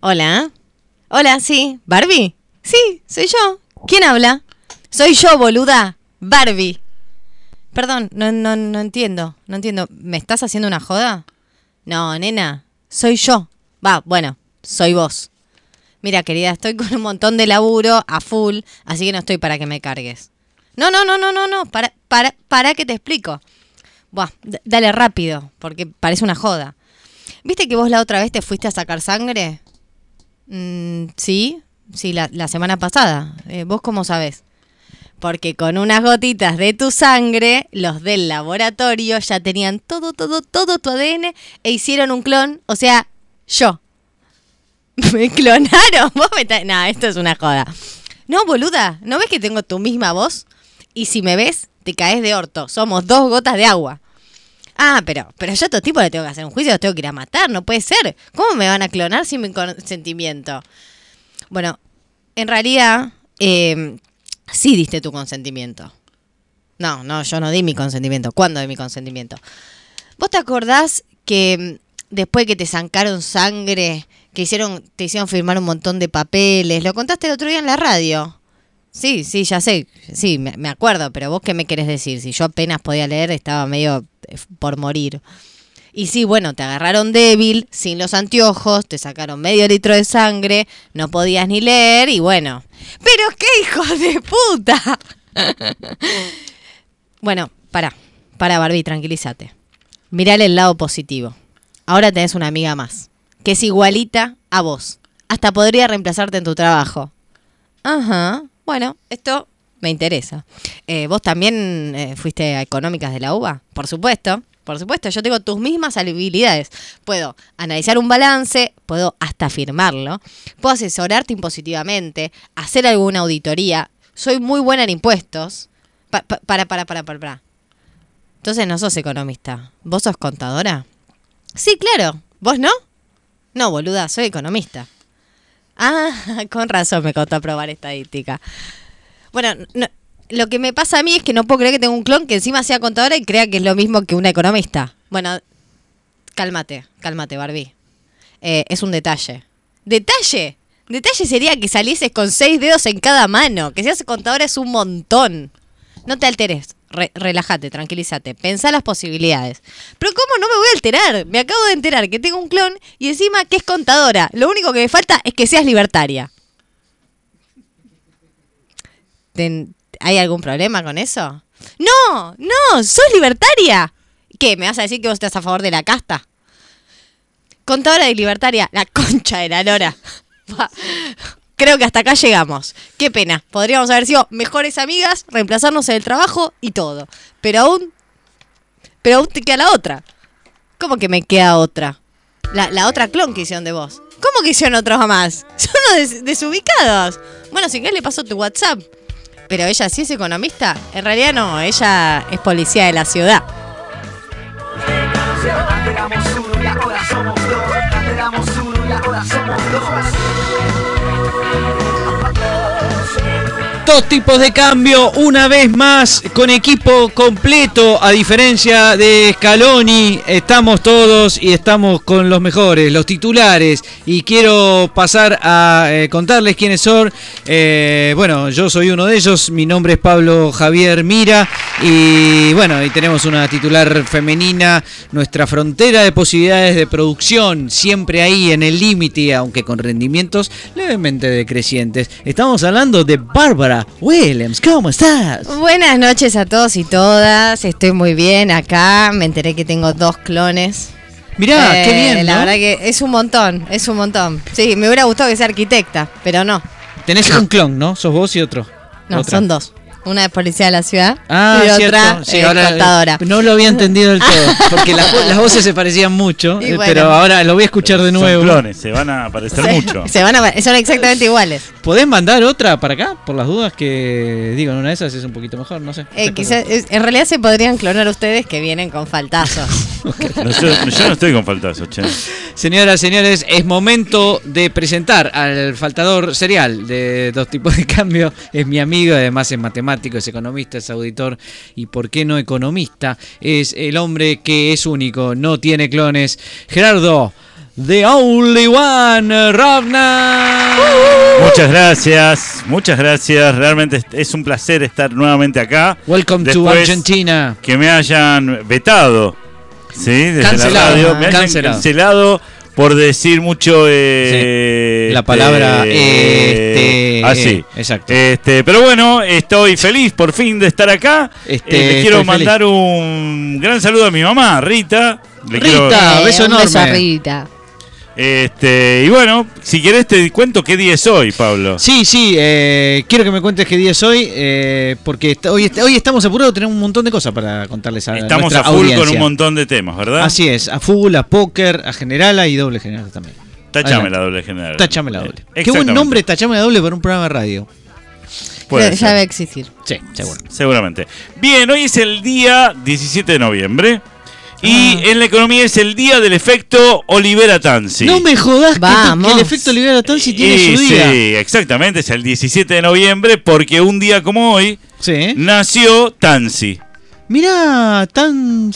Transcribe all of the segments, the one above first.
Hola. Hola, sí. ¿Barbie? Sí, soy yo. ¿Quién habla? Soy yo, boluda. Barbie. Perdón, no, no, no entiendo. No entiendo. ¿Me estás haciendo una joda? No, nena. Soy yo. Va, bueno, soy vos. Mira, querida, estoy con un montón de laburo a full, así que no estoy para que me cargues. No, no, no, no, no, no. Para, para, para que te explico. Buah, dale rápido, porque parece una joda. ¿Viste que vos la otra vez te fuiste a sacar sangre? Mm, sí, sí, la, semana pasada. Eh, ¿Vos cómo sabés? Porque con unas gotitas de tu sangre, los del laboratorio ya tenían todo, todo, todo tu ADN e hicieron un clon, o sea, yo. ¿Me clonaron? Vos me No, esto es una joda. No, boluda, ¿no ves que tengo tu misma voz? Y si me ves, te caes de orto. Somos dos gotas de agua. Ah, pero, pero yo a estos tipos le tengo que hacer un juicio, los tengo que ir a matar, no puede ser. ¿Cómo me van a clonar sin mi consentimiento? Bueno, en realidad, eh, sí diste tu consentimiento. No, no, yo no di mi consentimiento. ¿Cuándo di mi consentimiento? ¿Vos te acordás que mm, después que te zancaron sangre, que hicieron, te hicieron firmar un montón de papeles, lo contaste el otro día en la radio? Sí, sí, ya sé, sí, me, acuerdo, pero vos qué me querés decir? Si yo apenas podía leer, estaba medio eh, por morir. Y sí, bueno, te agarraron débil, sin los anteojos, te sacaron medio litro de sangre, no podías ni leer y bueno. ¡Pero qué hijo de puta! bueno, para, para Barbie, tranquilízate. Mirale el lado positivo. Ahora tenés una amiga más, que es igualita a vos. Hasta podría reemplazarte en tu trabajo. Ajá, bueno, esto me interesa. Eh, ¿Vos también eh, fuiste a Económicas de la UBA? Por supuesto, por supuesto, yo tengo tus mismas habilidades. Puedo analizar un balance, puedo hasta firmarlo, puedo asesorarte impositivamente, hacer alguna auditoría. Soy muy buena en impuestos. Pa- pa- para, para, para, para, para. Entonces no sos economista. ¿Vos sos contadora? Sí, claro. ¿Vos no? No, boluda, soy economista. Ah, con razón me costó probar estadística. Bueno, no- lo que me pasa a mí es que no puedo creer que tengo un clon que encima sea contadora y crea que es lo mismo que una economista. Bueno, cálmate, cálmate, Barbie. Eh, es un detalle. ¿Detalle? Detalle sería que salieses con seis dedos en cada mano. Que seas contadora es un montón. No te alteres. Re- relájate, tranquilízate. Pensá las posibilidades. Pero ¿cómo no me voy a alterar? Me acabo de enterar que tengo un clon y encima que es contadora. Lo único que me falta es que seas libertaria. ¿Hay algún problema con eso? No, no, sos libertaria. ¿Qué? ¿Me vas a decir que vos estás a favor de la casta? Contadora y libertaria, la concha de la lora. Creo que hasta acá llegamos. Qué pena. Podríamos haber sido mejores amigas, reemplazarnos en el trabajo y todo. Pero aún. Pero aún te queda la otra. ¿Cómo que me queda otra? La, la otra clon que hicieron de vos. ¿Cómo que hicieron otros más? Son des- desubicados. Bueno, si querés le paso tu WhatsApp. Pero ella sí es economista. En realidad no, ella es policía de la ciudad. Antes éramos uno y ahora somos dos. Antes éramos uno y ahora somos dos. Dos tipos de cambio, una vez más con equipo completo, a diferencia de Scaloni, estamos todos y estamos con los mejores, los titulares. Y quiero pasar a eh, contarles quiénes son. Eh, bueno, yo soy uno de ellos, mi nombre es Pablo Javier Mira. Y bueno, y tenemos una titular femenina, nuestra frontera de posibilidades de producción, siempre ahí en el límite, aunque con rendimientos levemente decrecientes. Estamos hablando de Bárbara Williams, ¿cómo estás? Buenas noches a todos y todas. Estoy muy bien acá. Me enteré que tengo dos clones. Mirá, Eh, qué bien, La verdad que es un montón, es un montón. Sí, me hubiera gustado que sea arquitecta, pero no. Tenés un clon, ¿no? Sos vos y otro. No, Otra. son dos. Una es policía de la ciudad Ah, y cierto. otra Sí, es ahora, contadora. No lo había entendido del todo, porque las, vo- las voces se parecían mucho, eh, bueno. pero ahora lo voy a escuchar de nuevo. Son clones, se van a parecer Se- mucho. Se van a, son exactamente iguales. ¿Podés mandar otra para acá? Por las dudas que digo, en una de esas es un poquito mejor, no sé. Eh, quizás- en realidad se podrían clonar ustedes que vienen con faltazos. No, yo, yo no estoy con faltazo, che. Señoras, señores, es momento de presentar al faltador serial de dos tipos de cambio. Es mi amigo, además es matemático, es economista, es auditor y, ¿por qué no economista? Es el hombre que es único, no tiene clones. Gerardo The Only One, Ravna. Muchas gracias, muchas gracias. Realmente es- un placer estar nuevamente acá. Welcome to Argentina. Que me hayan vetado, ¿sí? Desde Cancelado, la radio. Me hayan cancelado. Por decir mucho. eh, La palabra, este, este, así. eh, exacto. Este, pero bueno, estoy feliz por fin de estar acá. Este, Eh, le quiero feliz. mandar un gran saludo a mi mamá, Rita. Le quiero- Rita, beso beso a enorme. Rita. Este, y bueno, si querés te cuento qué día es hoy, Pablo. Sí, sí, eh, quiero que me cuentes qué día es hoy, eh, porque hoy, est- hoy estamos apurados, tenemos un montón de cosas para contarles a Estamos a full audiencia. con un montón de temas, ¿verdad? Así es, a full, a póker, a generala y doble general también. Tachame Adelante. la doble general. Tachame la doble. Qué buen nombre, Tachame la doble para un programa de radio. Puede Ya, ser. ya va a existir. Sí, seguro. Seguramente. Bien, hoy es el día 17 de noviembre. Y Ah. en la economía es el día del efecto Olivera Tansi. No me jodas que, Vamos. que el efecto Olivera Tansi tiene Y su día. Sí, exactamente, es el 17 de noviembre porque un día como hoy Sí. nació Tansi. Mirá, tan.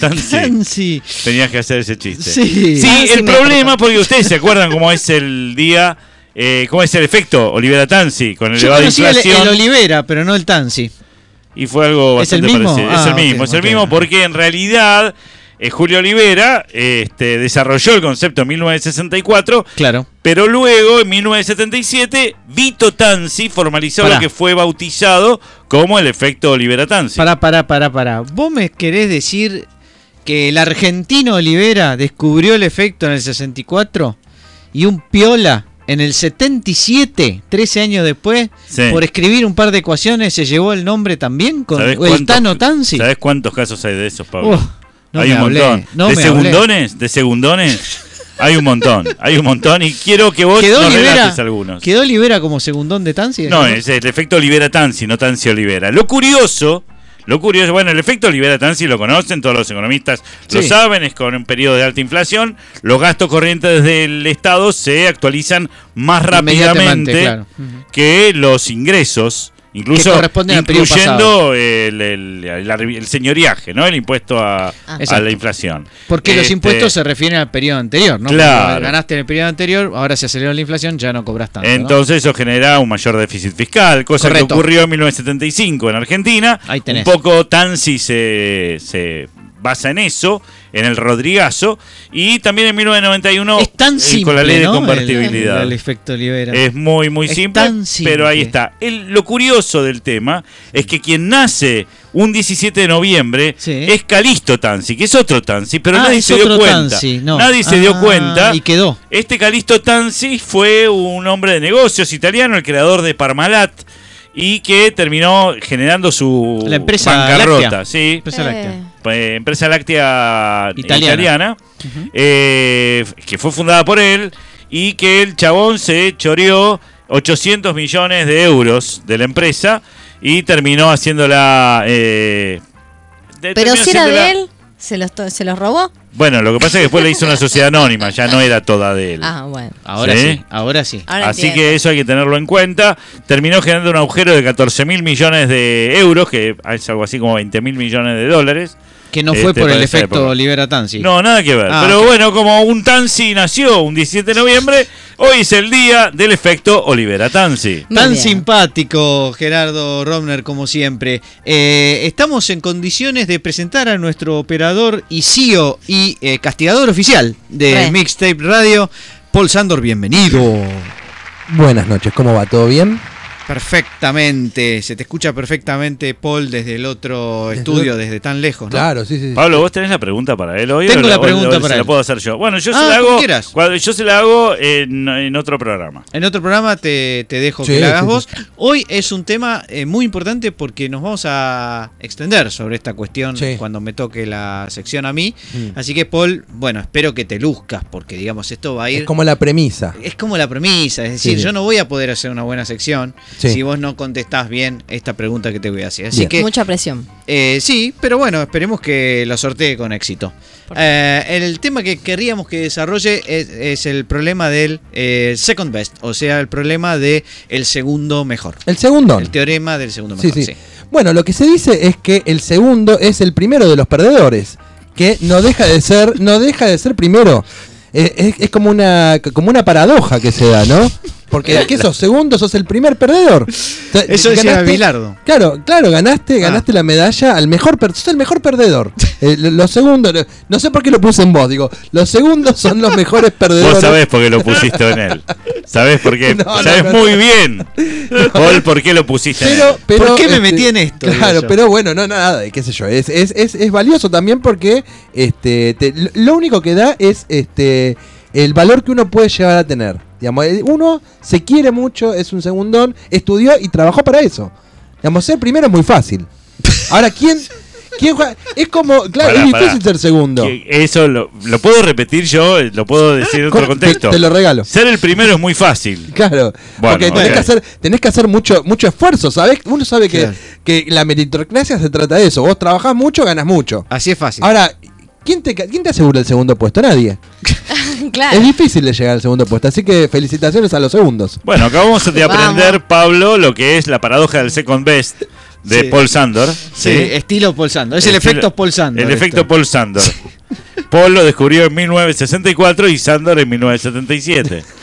Tansi. Tansi. Tenías que hacer ese chiste. Sí. Sí, Tansi el problema, porque ustedes se acuerdan cómo es el día, eh, cómo es el efecto Olivera Tansi con Yo elevada el, inflación. el Olivera, pero no el Tansi. Y fue algo ¿Es el bastante mismo? parecido. es Ah, el mismo, ok, es el mismo porque en realidad eh, Julio Olivera este, desarrolló el concepto en 1964, Claro. pero luego en 1977 Vito Tansi formalizó Pará. lo que fue bautizado como el efecto Olivera Tansi. Pará, pará, pará, pará. ¿Vos me querés decir que el argentino Olivera descubrió el efecto en el 64 y un piola en el 77, 13 años después, Sí. por escribir un par de ecuaciones se llevó el nombre también con ¿Sabés el cuántos- Tano Tansi? ¿Sabés cuántos casos hay de esos, Pablo? No hay un hablé, montón. no ¿De hablé. segundones? ¿De segundones? hay un montón, hay un montón y quiero que vos ¿Quedó nos relates algunos. ¿Quedó Olivera como segundón de Tansi? No, es el efecto Olivera Tansi, no Tansi Olivera. Lo curioso, lo curioso, bueno, el efecto Olivera Tansi lo conocen, todos los economistas lo saben, es con un periodo de alta inflación, los gastos corrientes del Estado se actualizan más rápidamente claro. Que los ingresos. Incluso incluyendo el, el, el- el señoriaje, ¿no? El impuesto a, a Exacto. la inflación. Porque los Este, impuestos se refieren al periodo anterior, ¿no? Claro. Ganaste en el periodo anterior, ahora se aceleró la inflación, ya no cobras tanto. ¿no? Entonces eso genera un mayor déficit fiscal, cosa Correcto. que ocurrió en 1975 en Argentina. Ahí tenés. Un poco Tansi se, se basa en eso, en el Rodrigazo, y también en 1991 es tan eh, simple, con la ley de convertibilidad. El, el efecto Olivera. Es muy, muy Es simple, tan simple. pero ahí está. El- lo curioso del tema es que quien nace un 17 de noviembre Sí. es Calisto Tansi, que es otro Tansi, pero Ah, nadie es se dio otro cuenta. Tansi, no. Nadie se dio Ah, cuenta. y quedó. Este Calisto Tansi fue un hombre de negocios italiano, el creador de Parmalat, y que terminó generando su La empresa bancarrota. láctea. Sí, Empresa láctea. eh, empresa láctea Italiana. italiana, eh, que fue fundada por él y que el chabón se choreó 800 millones de euros de la empresa y terminó haciéndola... eh, de- Pero terminó si era de él, ¿se los, ¿se los robó? Bueno, lo que pasa es que después le hizo una sociedad anónima, ya no era toda de él. Ah, bueno. Ahora ¿Sí? sí, ahora sí. Ahora Así entiendo. que eso hay que tenerlo en cuenta. Terminó generando un agujero de 14 mil millones de euros, que es algo así como 20 mil millones de dólares. Que no fue Este, por el efecto época. Olivera Tansi. No, nada que ver. Ah, Pero bueno, como un Tansi nació un 17 de noviembre, hoy es el día del efecto Olivera Tansi. Muy Tan bien. simpático, Gerardo Romner, como siempre. Eh, estamos en condiciones de presentar a nuestro operador y CEO y eh, castigador oficial de. Mixtape Radio, Paul Sandor. Bienvenido. Buenas noches, ¿cómo va? ¿Todo bien? Perfectamente, se te escucha perfectamente, Paul, desde el otro Desde estudio, el- desde tan lejos. ¿no? Claro, sí, sí. Pablo, ¿vos tenés la pregunta para él hoy? Tengo o la pregunta o para se la él. puedo hacer yo. Bueno, yo Ah, se la como hago. cuando- yo se la hago en, en otro programa. En otro programa te, te dejo Sí, que la hagas sí, vos. sí. Hoy es un tema eh, muy importante porque nos vamos a extender sobre esta cuestión Sí. cuando me toque la sección a mí. Mm. Así que, Paul, bueno, espero que te luzcas porque, digamos, esto va a ir... Es como la premisa. Es como la premisa, es decir, Sí. yo no voy a poder hacer una buena sección Sí. si vos no contestás bien esta pregunta que te voy a hacer. Así Bien. que, Mucha presión. eh, sí, pero bueno, esperemos que lo sortee con éxito. Eh, el tema que querríamos que desarrolle es, es el problema del eh, second best, o sea, el problema de el segundo mejor. El segundo. El teorema del segundo Sí, mejor. sí. Bueno, lo que se dice es que el segundo es el primero de los perdedores, que no deja de ser, no deja de ser primero. es, es- es como una como una paradoja que se da, ¿no? Porque ¿qué sos? Segundo, sos el primer perdedor. O sea, Eso decía ganaste- Bilardo. Claro, claro, ganaste, Ah. ganaste la medalla al mejor per- sos el mejor perdedor. Eh, lo- los segundos, no sé por qué lo puse en vos, digo, los segundos son los mejores perdedores. Vos sabés por qué lo pusiste en él. Sabés por qué. No, sabés no, muy bien, Paul, por qué lo pusiste en él. pero, ¿Por qué me este, metí en esto? Claro, pero bueno, no, nada, qué sé yo. Es, es, es, es valioso también porque este, te- lo- lo único que da es este el valor que uno puede llegar a tener. Digamos, eh, uno se quiere mucho, es un segundón, estudió y trabajó para eso. Digamos, ser primero es muy fácil. Ahora, ¿quién, quién juega? Es como, claro, Pará, es pará. difícil ser segundo. Eso lo, lo puedo repetir yo, lo puedo decir en otro Con- contexto. Te, te lo regalo. Ser el primero es muy fácil. Claro, Bueno, porque tenés que hacer, tenés que hacer mucho, mucho esfuerzo, ¿sabes? Uno sabe que, Claro. que la meritocracia se trata de eso. Vos trabajás mucho, ganas mucho. Así es fácil. Ahora, ¿quién te, ¿quién te asegura el segundo puesto? Nadie. claro. Es difícil de llegar al segundo puesto, así que felicitaciones a los segundos. Bueno, acabamos de Vamos. aprender, Pablo, lo que es la paradoja del second best de Sí. Paul Sandor. sí, estilo Paul Sandor. Es el, efecto Paul Sandor. El esto. efecto Paul Sandor. Paul lo descubrió en 1964 y Sandor en 1977.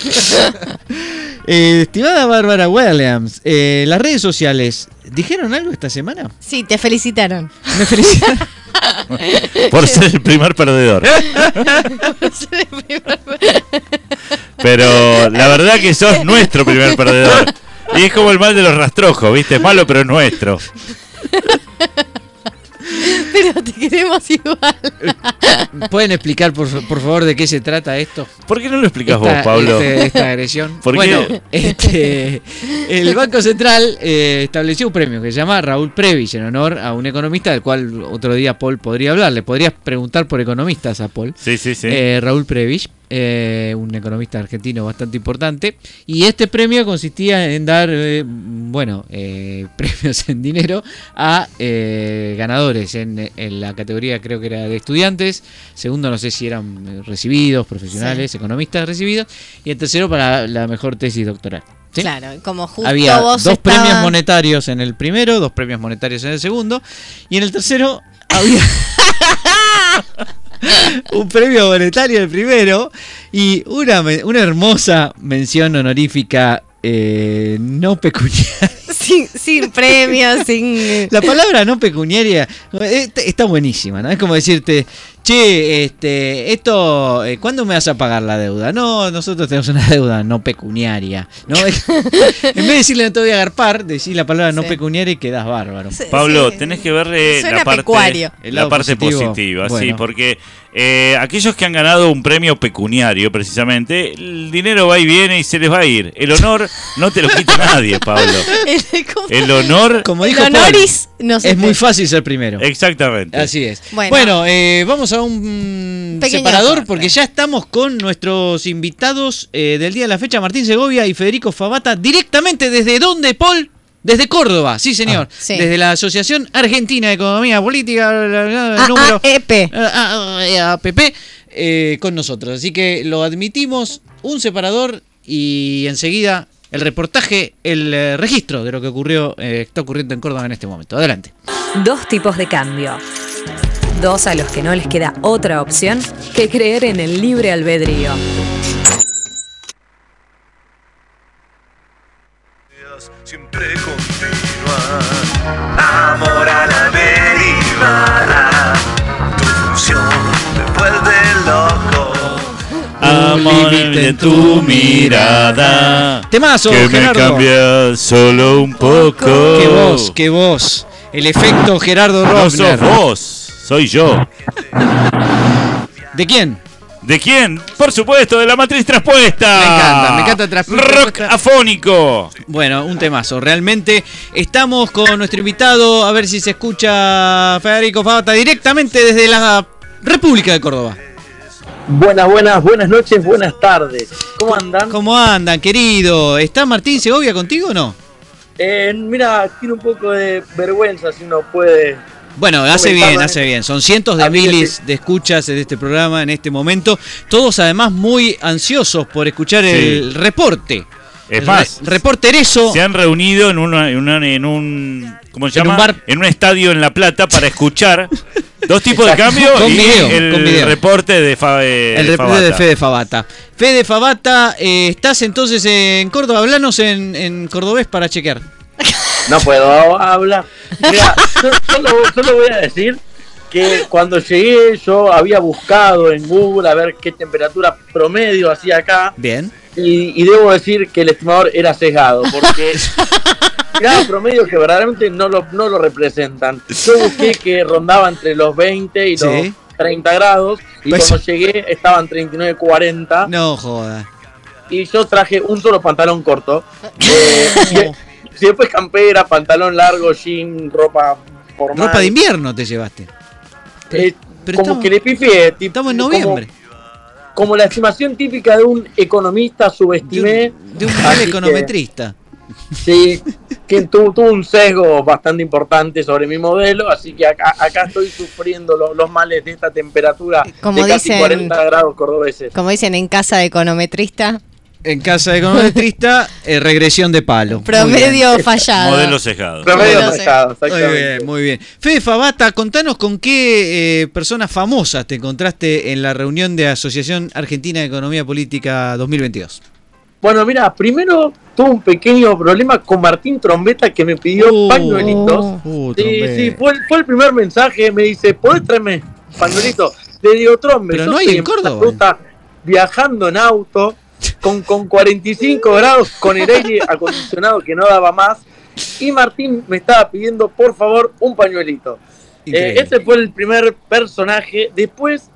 Eh, estimada Bárbara Williams, eh, las redes sociales, ¿dijeron algo esta semana? Sí, te felicitaron. Me felicitan. Por ser el primer perdedor. Pero la verdad que sos nuestro primer perdedor. Y es como el mal de los rastrojos, ¿viste? Es malo, pero es nuestro. Pero te queremos igual. ¿Pueden explicar, por, por favor, de qué se trata esto? ¿Por qué no lo explicas vos, Pablo? este- esta agresión. ¿Por bueno, qué? este, el Banco Central eh, estableció un premio que se llama Raúl Previs en honor a un economista del cual otro día Paul podría hablar. Le podrías preguntar por economistas a Paul. Sí, sí, sí. Eh, Raúl Previs, eh, un economista argentino bastante importante. Y este premio consistía en dar, eh, bueno, eh, premios en dinero a ganadores en, en la categoría, creo que era de estudiantes. Segundo, no sé si eran recibidos, profesionales, economistas recibidos. Y el tercero para la mejor tesis doctoral. ¿sí? Claro, como justo Había vos dos premios monetarios en el primero, dos premios monetarios en el segundo, y en el tercero había un premio monetario el primero y una, una hermosa mención honorífica eh, no pecuniaria. sin, sin premios, sin... La palabra no pecuniaria eh, está buenísima, ¿no? Es como decirte, che, este, esto, eh, ¿cuándo me vas a pagar la deuda? No, nosotros tenemos una deuda no pecuniaria, ¿no? en vez de decirle no te voy a agarpar, decir la palabra no Sí. pecuniaria y quedás bárbaro. Sí, Pablo, sí. tenés que ver eh, la parte, pecuario. El la parte positivo, positiva, sí, porque eh, aquellos que han ganado un premio pecuniario, precisamente, el dinero va y viene y se les va a ir. El honor no te lo quita nadie, Pablo. El. El honor, Como El dijo Paul, honoris no es muy fácil ser primero. exactamente. Así es. Bueno. Bueno, eh, vamos a un Pequeño separador corte. porque ya estamos con nuestros invitados eh, del día de la fecha, Martín Segovia y Federico Fabata, directamente desde dónde, Paul? Desde Córdoba, sí señor. Ah, sí. Desde la Asociación Argentina de Economía Política, Ah, número AEP. Ah, ah, APP, eh, con nosotros. Así que lo admitimos, un separador y enseguida el reportaje, el eh, registro de lo que ocurrió, eh, está ocurriendo en Córdoba en este momento. Adelante. Dos tipos de cambio. Dos a los que no les queda otra opción que creer en el libre albedrío. siempre continúa. Amor a la deriva. Tu función me vuelve loco. Amor en tu mirada. Temazo, que me Gerardo. cambia solo un poco. Qué voz, qué voz. El efecto Gerardo No Rovner. sos vos, soy yo. ¿De quién? ¿De quién? Por supuesto, de la matriz traspuesta. Me encanta, me encanta Traspu- Rock Traspuesta. afónico. Bueno, un temazo. Realmente estamos con nuestro invitado. A ver si se escucha Federico Fabata directamente desde la República de Córdoba. Buenas, buenas, buenas noches, buenas tardes. ¿Cómo andan? ¿Cómo andan, querido? ¿Está Martín Segovia contigo o no? Eh, mira, tiene un poco de vergüenza si uno puede. Bueno, hace bien, en hace este- bien. Son cientos de miles de escuchas de este programa en este momento. Todos además muy ansiosos por escuchar el reporte. Es más, re- reportereso. se han reunido en, una- en una- en un. ¿Cómo se En llama? un bar. En un estadio en La Plata para escuchar Dos tipos de cambio Con y video, el con video. reporte de, Fa- eh, El reporte Fabata. de Fede Fabata. Fede Fabata, eh, estás entonces en Córdoba. Hablanos en, en cordobés para chequear. No puedo hablar. Mira, solo, solo voy a decir que cuando llegué yo había buscado en Google a ver qué temperatura promedio hacía acá Bien. y, y debo decir que el estimador era sesgado porque grados promedio que verdaderamente no lo, no lo representan. Yo busqué que rondaba entre los 20 y los Sí. 30 grados y Pues- cuando llegué estaban 39, 40 No joda. y yo traje un solo pantalón corto. Eh, después campera, pantalón largo, jean, ropa formal. Ropa de invierno te llevaste. Eh, pero como estamos- que le pifié. tipo, Estamos en noviembre. Como, la estimación típica de un economista De subestimé. un, de un mal que- econometrista. Sí, que tuvo, tuvo un sesgo bastante importante sobre mi modelo, así que acá, acá estoy sufriendo lo- los males de esta temperatura Como de casi dicen- 40 grados cordobeses. Como dicen en casa de econometrista, En casa de econometrista, eh, regresión de palo. Promedio fallado. Modelo sesgado. Promedio pesado, Muy exactamente. bien, muy bien. Fede Fabata, contanos con qué eh, personas famosas te encontraste en la reunión de Asociación Argentina de Economía Política 2022. Bueno, mira, primero tuve un pequeño problema con Martín Trombeta que me pidió Uh, pañuelitos. uh, Sí, sí, fue, el- fue el primer mensaje. Me dice, ¿podés traerme pañuelitos? Le digo, Trombe, Pero yo no hay estoy en Córdoba. ruta, viajando en auto, con, con 45 grados, con el aire acondicionado que no daba más. Y Martín me estaba pidiendo, por favor, un pañuelito. Eh, ese fue el primer personaje. Después,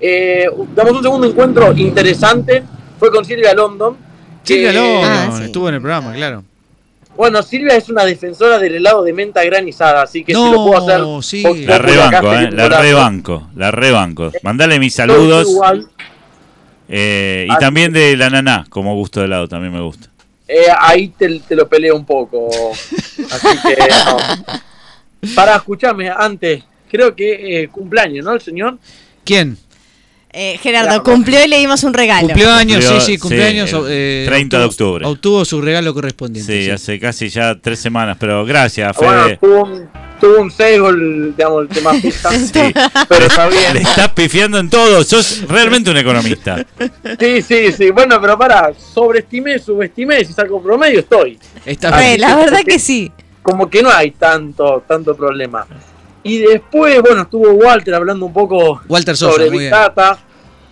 eh, damos un segundo encuentro interesante. Fue con Silvia London. que- Silvia London, Ah, sí. estuvo en el programa, claro. Bueno, Silvia es una defensora del helado de menta granizada, así que No, si lo puedo hacer. sí. La rebanco, eh, la rebanco, la rebanco. Mandale mis saludos. igual, eh, y Así también de la naná, como gusto de helado, también me gusta. eh, ahí te, te lo peleo un poco. Así que no. Para escucharme antes, creo que eh, cumpleaños, ¿no? El señor. ¿Quién? Eh, Gerardo, cumplió y le dimos un regalo. Cumplió años, Cumplió, sí, sí, cumpleaños. sí, el eh, 30 de obtuvo- octubre. Obtuvo su regalo correspondiente. Sí, sí. hace casi ya tres semanas, pero gracias, Bueno, Fede. tuvo un, tuvo un sesgo el, digamos, el tema pista. Sí. Pero está Le bien. estás pifiando en todo, sos realmente un economista. Sí, sí, sí. Bueno, pero para, sobreestimé, subestimé. Si saco promedio, estoy. Está bien. la verdad que sí. como que no hay tanto, tanto problema. Y después, bueno, estuvo Walter hablando un poco Walter Sosa, sobre Big. Data,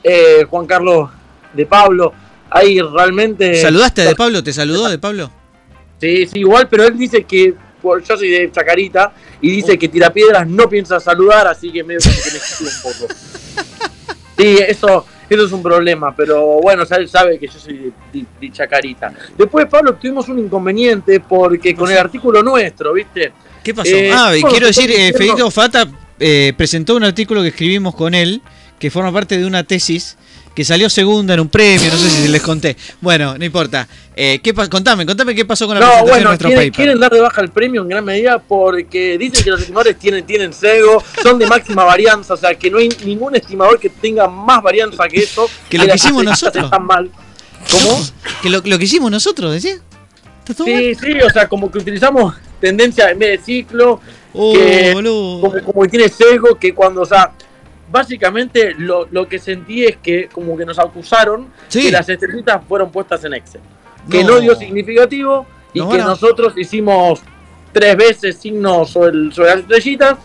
eh, Juan Carlos de Pablo. Ahí realmente. ¿Saludaste a De Pablo? ¿Te saludó De Pablo? Sí, sí, igual, pero él dice que. Por- Yo soy de Chacarita y dice que Tirapiedras no piensa saludar, así que medio que me un poco. Sí, eso, eso es un problema, pero bueno, él sabe que yo soy de, Chacarita. Después, Pablo, tuvimos un inconveniente porque con el artículo nuestro, ¿viste? ¿Qué pasó? Eh, ah, y quiero decir, eh, Federico Fata eh, presentó un artículo que escribimos con él, que forma parte de una tesis que salió segunda en un premio, no sé si les conté. Bueno, no importa. Eh, ¿qué contame, contame qué pasó con la No, presentación de bueno, nuestro quieren, paper. quieren dar de baja el premio en gran medida porque dicen que los estimadores tienen, tienen sesgo, son de máxima varianza, o sea que no hay ningún estimador que tenga más varianza que eso. Que lo que hicimos nosotros. Están mal. ¿Cómo? Que lo, lo que hicimos nosotros, ¿decía? Sí, sí, o sea, como que utilizamos tendencia en vez de ciclo, Oh, que- como, como que tiene sesgo, que cuando, o sea, básicamente lo, lo que sentí es que como que nos acusaron Sí. que las estrellitas fueron puestas en Excel. Que No. dio significativo y que nosotros hicimos tres veces signos sobre, el- sobre las estrellitas.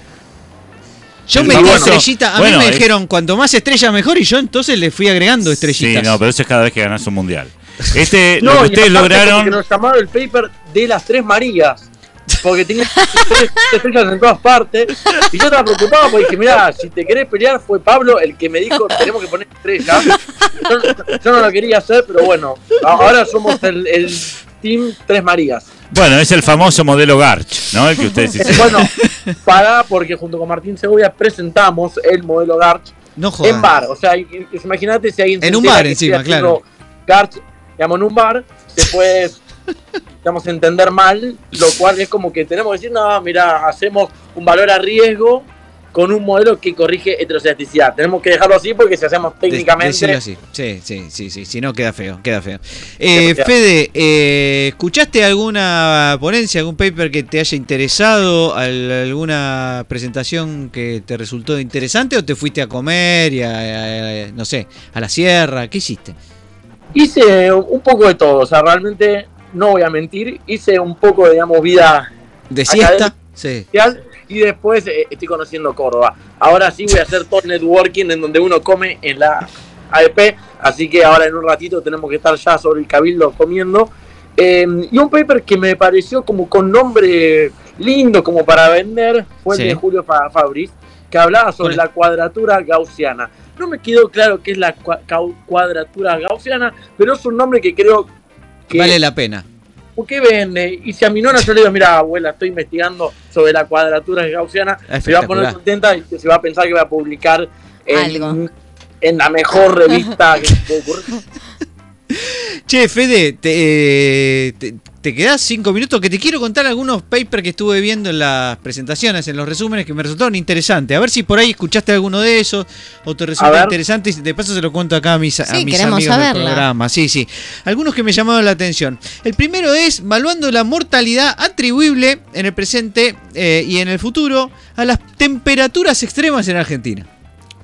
Yo metí famoso- estrellita, a bueno, mí me es- dijeron cuanto más estrellas mejor y yo entonces le fui agregando estrellitas. Sí, no, pero eso es cada vez que ganas un mundial. Este, No, lo que ustedes lograron. nos llamaron el paper de las tres Marías. Porque tenía tres estrellas en todas partes. Y yo estaba preocupado porque dije, mira, si te querés pelear fue Pablo el que me dijo tenemos que poner estrellas. Yo, yo no lo quería hacer, pero bueno, ahora somos el, el team Tres Marías. Bueno, es el famoso modelo Garch, ¿no? El que ustedes hicieron. Bueno, para porque junto con Martín Segovia presentamos el modelo Garch No en bar. O sea, imagínate si alguien En un bar encima, claro. Garch, digamos, en un bar, puede, digamos, entender mal, lo cual es como que tenemos que decir, no, mira, hacemos un valor a riesgo con un modelo que corrige heterocelasticidad. Tenemos que dejarlo así porque si hacemos técnicamente... decirlo así. Sí, sí, sí, sí. Si no, queda feo, queda feo. Eh. Fede, eh, ¿escuchaste alguna ponencia, algún paper que te haya interesado? al- ¿Alguna presentación que te resultó interesante? ¿O te fuiste a comer y a, a- no sé, a la sierra? ¿Qué hiciste? Hice un poco de todo, o sea, realmente no voy a mentir, hice un poco, digamos, vida ¿De siesta? Sí. y después eh, estoy conociendo Córdoba. Ahora sí voy a hacer todo networking en donde uno come en la AEP, así que ahora en un ratito tenemos que estar ya sobre el cabildo comiendo. Eh, y un paper que me pareció como con nombre lindo como para vender fue Sí. el de Julio Fa- Fabris, que hablaba sobre ¿Cuál la cuadratura gaussiana. No me quedó claro qué es la cuadratura gaussiana, pero es un nombre que creo que Vale la pena. ¿Por qué vende? Y si a mi nona yo le digo, mira, abuela, estoy investigando sobre la cuadratura gaussiana, se va a poner contenta y se va a pensar que va a publicar en, Algo. en la mejor revista que se puede ocurrir. Che, Fede, te, eh, te, te quedás cinco minutos que te quiero contar algunos papers que estuve viendo en las presentaciones, en los resúmenes que me resultaron interesantes. A ver si por ahí escuchaste alguno de esos o te resulta interesante y de paso se lo cuento acá a mis, a amigos del programa. Sí, sí. Algunos que me llamaron la atención. El primero es evaluando la mortalidad atribuible en el presente eh, y en el futuro a las temperaturas extremas en Argentina.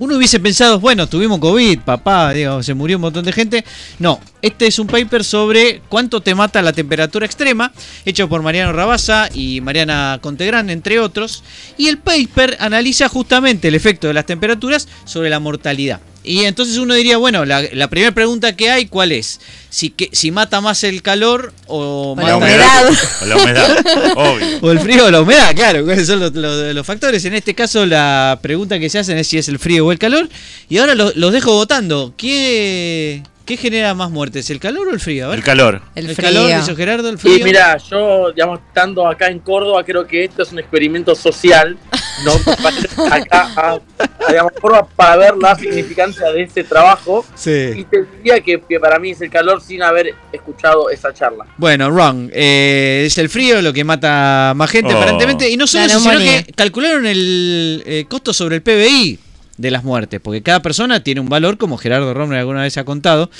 Uno hubiese pensado, bueno, tuvimos COVID, papá, digo, se murió un montón de gente. No, este es un paper sobre cuánto te mata la temperatura extrema, hecho por Mariano Rabasa y Mariana Contegrán, entre otros. Y el paper analiza justamente el efecto de las temperaturas sobre la mortalidad. Y entonces uno diría, bueno, la, la primera pregunta que hay, ¿cuál es? Si, que, si mata más el calor o, O mata la humedad. O la humedad, obvio. o el frío o la humedad, claro, cuáles son los, los- los factores. En este caso, la pregunta que se hacen es si es el frío o el calor. Y ahora lo- los dejo votando. ¿Qué, ¿Qué genera más muertes, el calor o el frío? A ver. El calor. El, El frío. calor, dice Gerardo, el frío. Y mira, yo, digamos, estando acá en Córdoba, creo que esto es un experimento social, ¿no? acá, a- a, digamos, forma para ver la significancia de este trabajo. Y Sí. te diría que, que para mí es el calor sin haber escuchado esa charla. Bueno, wrong. Eh, es el frío lo que mata más gente, Oh. aparentemente. Y no solo eso, sino que calcularon el eh, costo sobre el PBI de las muertes, porque cada persona tiene un valor, como Gerardo Romner alguna vez ha contado,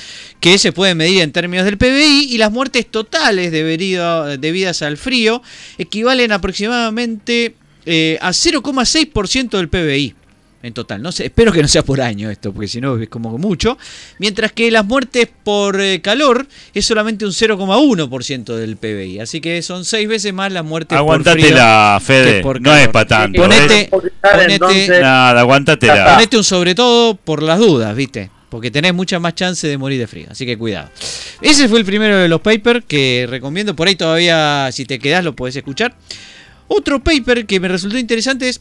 que se puede medir en términos del PBI y las muertes totales debidas al frío equivalen aproximadamente eh, a 0,6% del PBI. En total, no sé, espero que no sea por año esto, porque si no es como mucho. Mientras que las muertes por eh, calor es solamente un 0,1% del PBI. Así que son seis veces más las muertes por frío. Aguantatela, Fede. que por No es para tanto. Ponete- ¿eh? ponete- Entonces, Nada, aguantatela. Ponete un sobre todo por las dudas, ¿viste? Porque tenés mucha más chance de morir de frío. Así que cuidado. Ese fue el primero de los papers que recomiendo. Por ahí todavía, si te quedás, lo podés escuchar. Otro paper que me resultó interesante es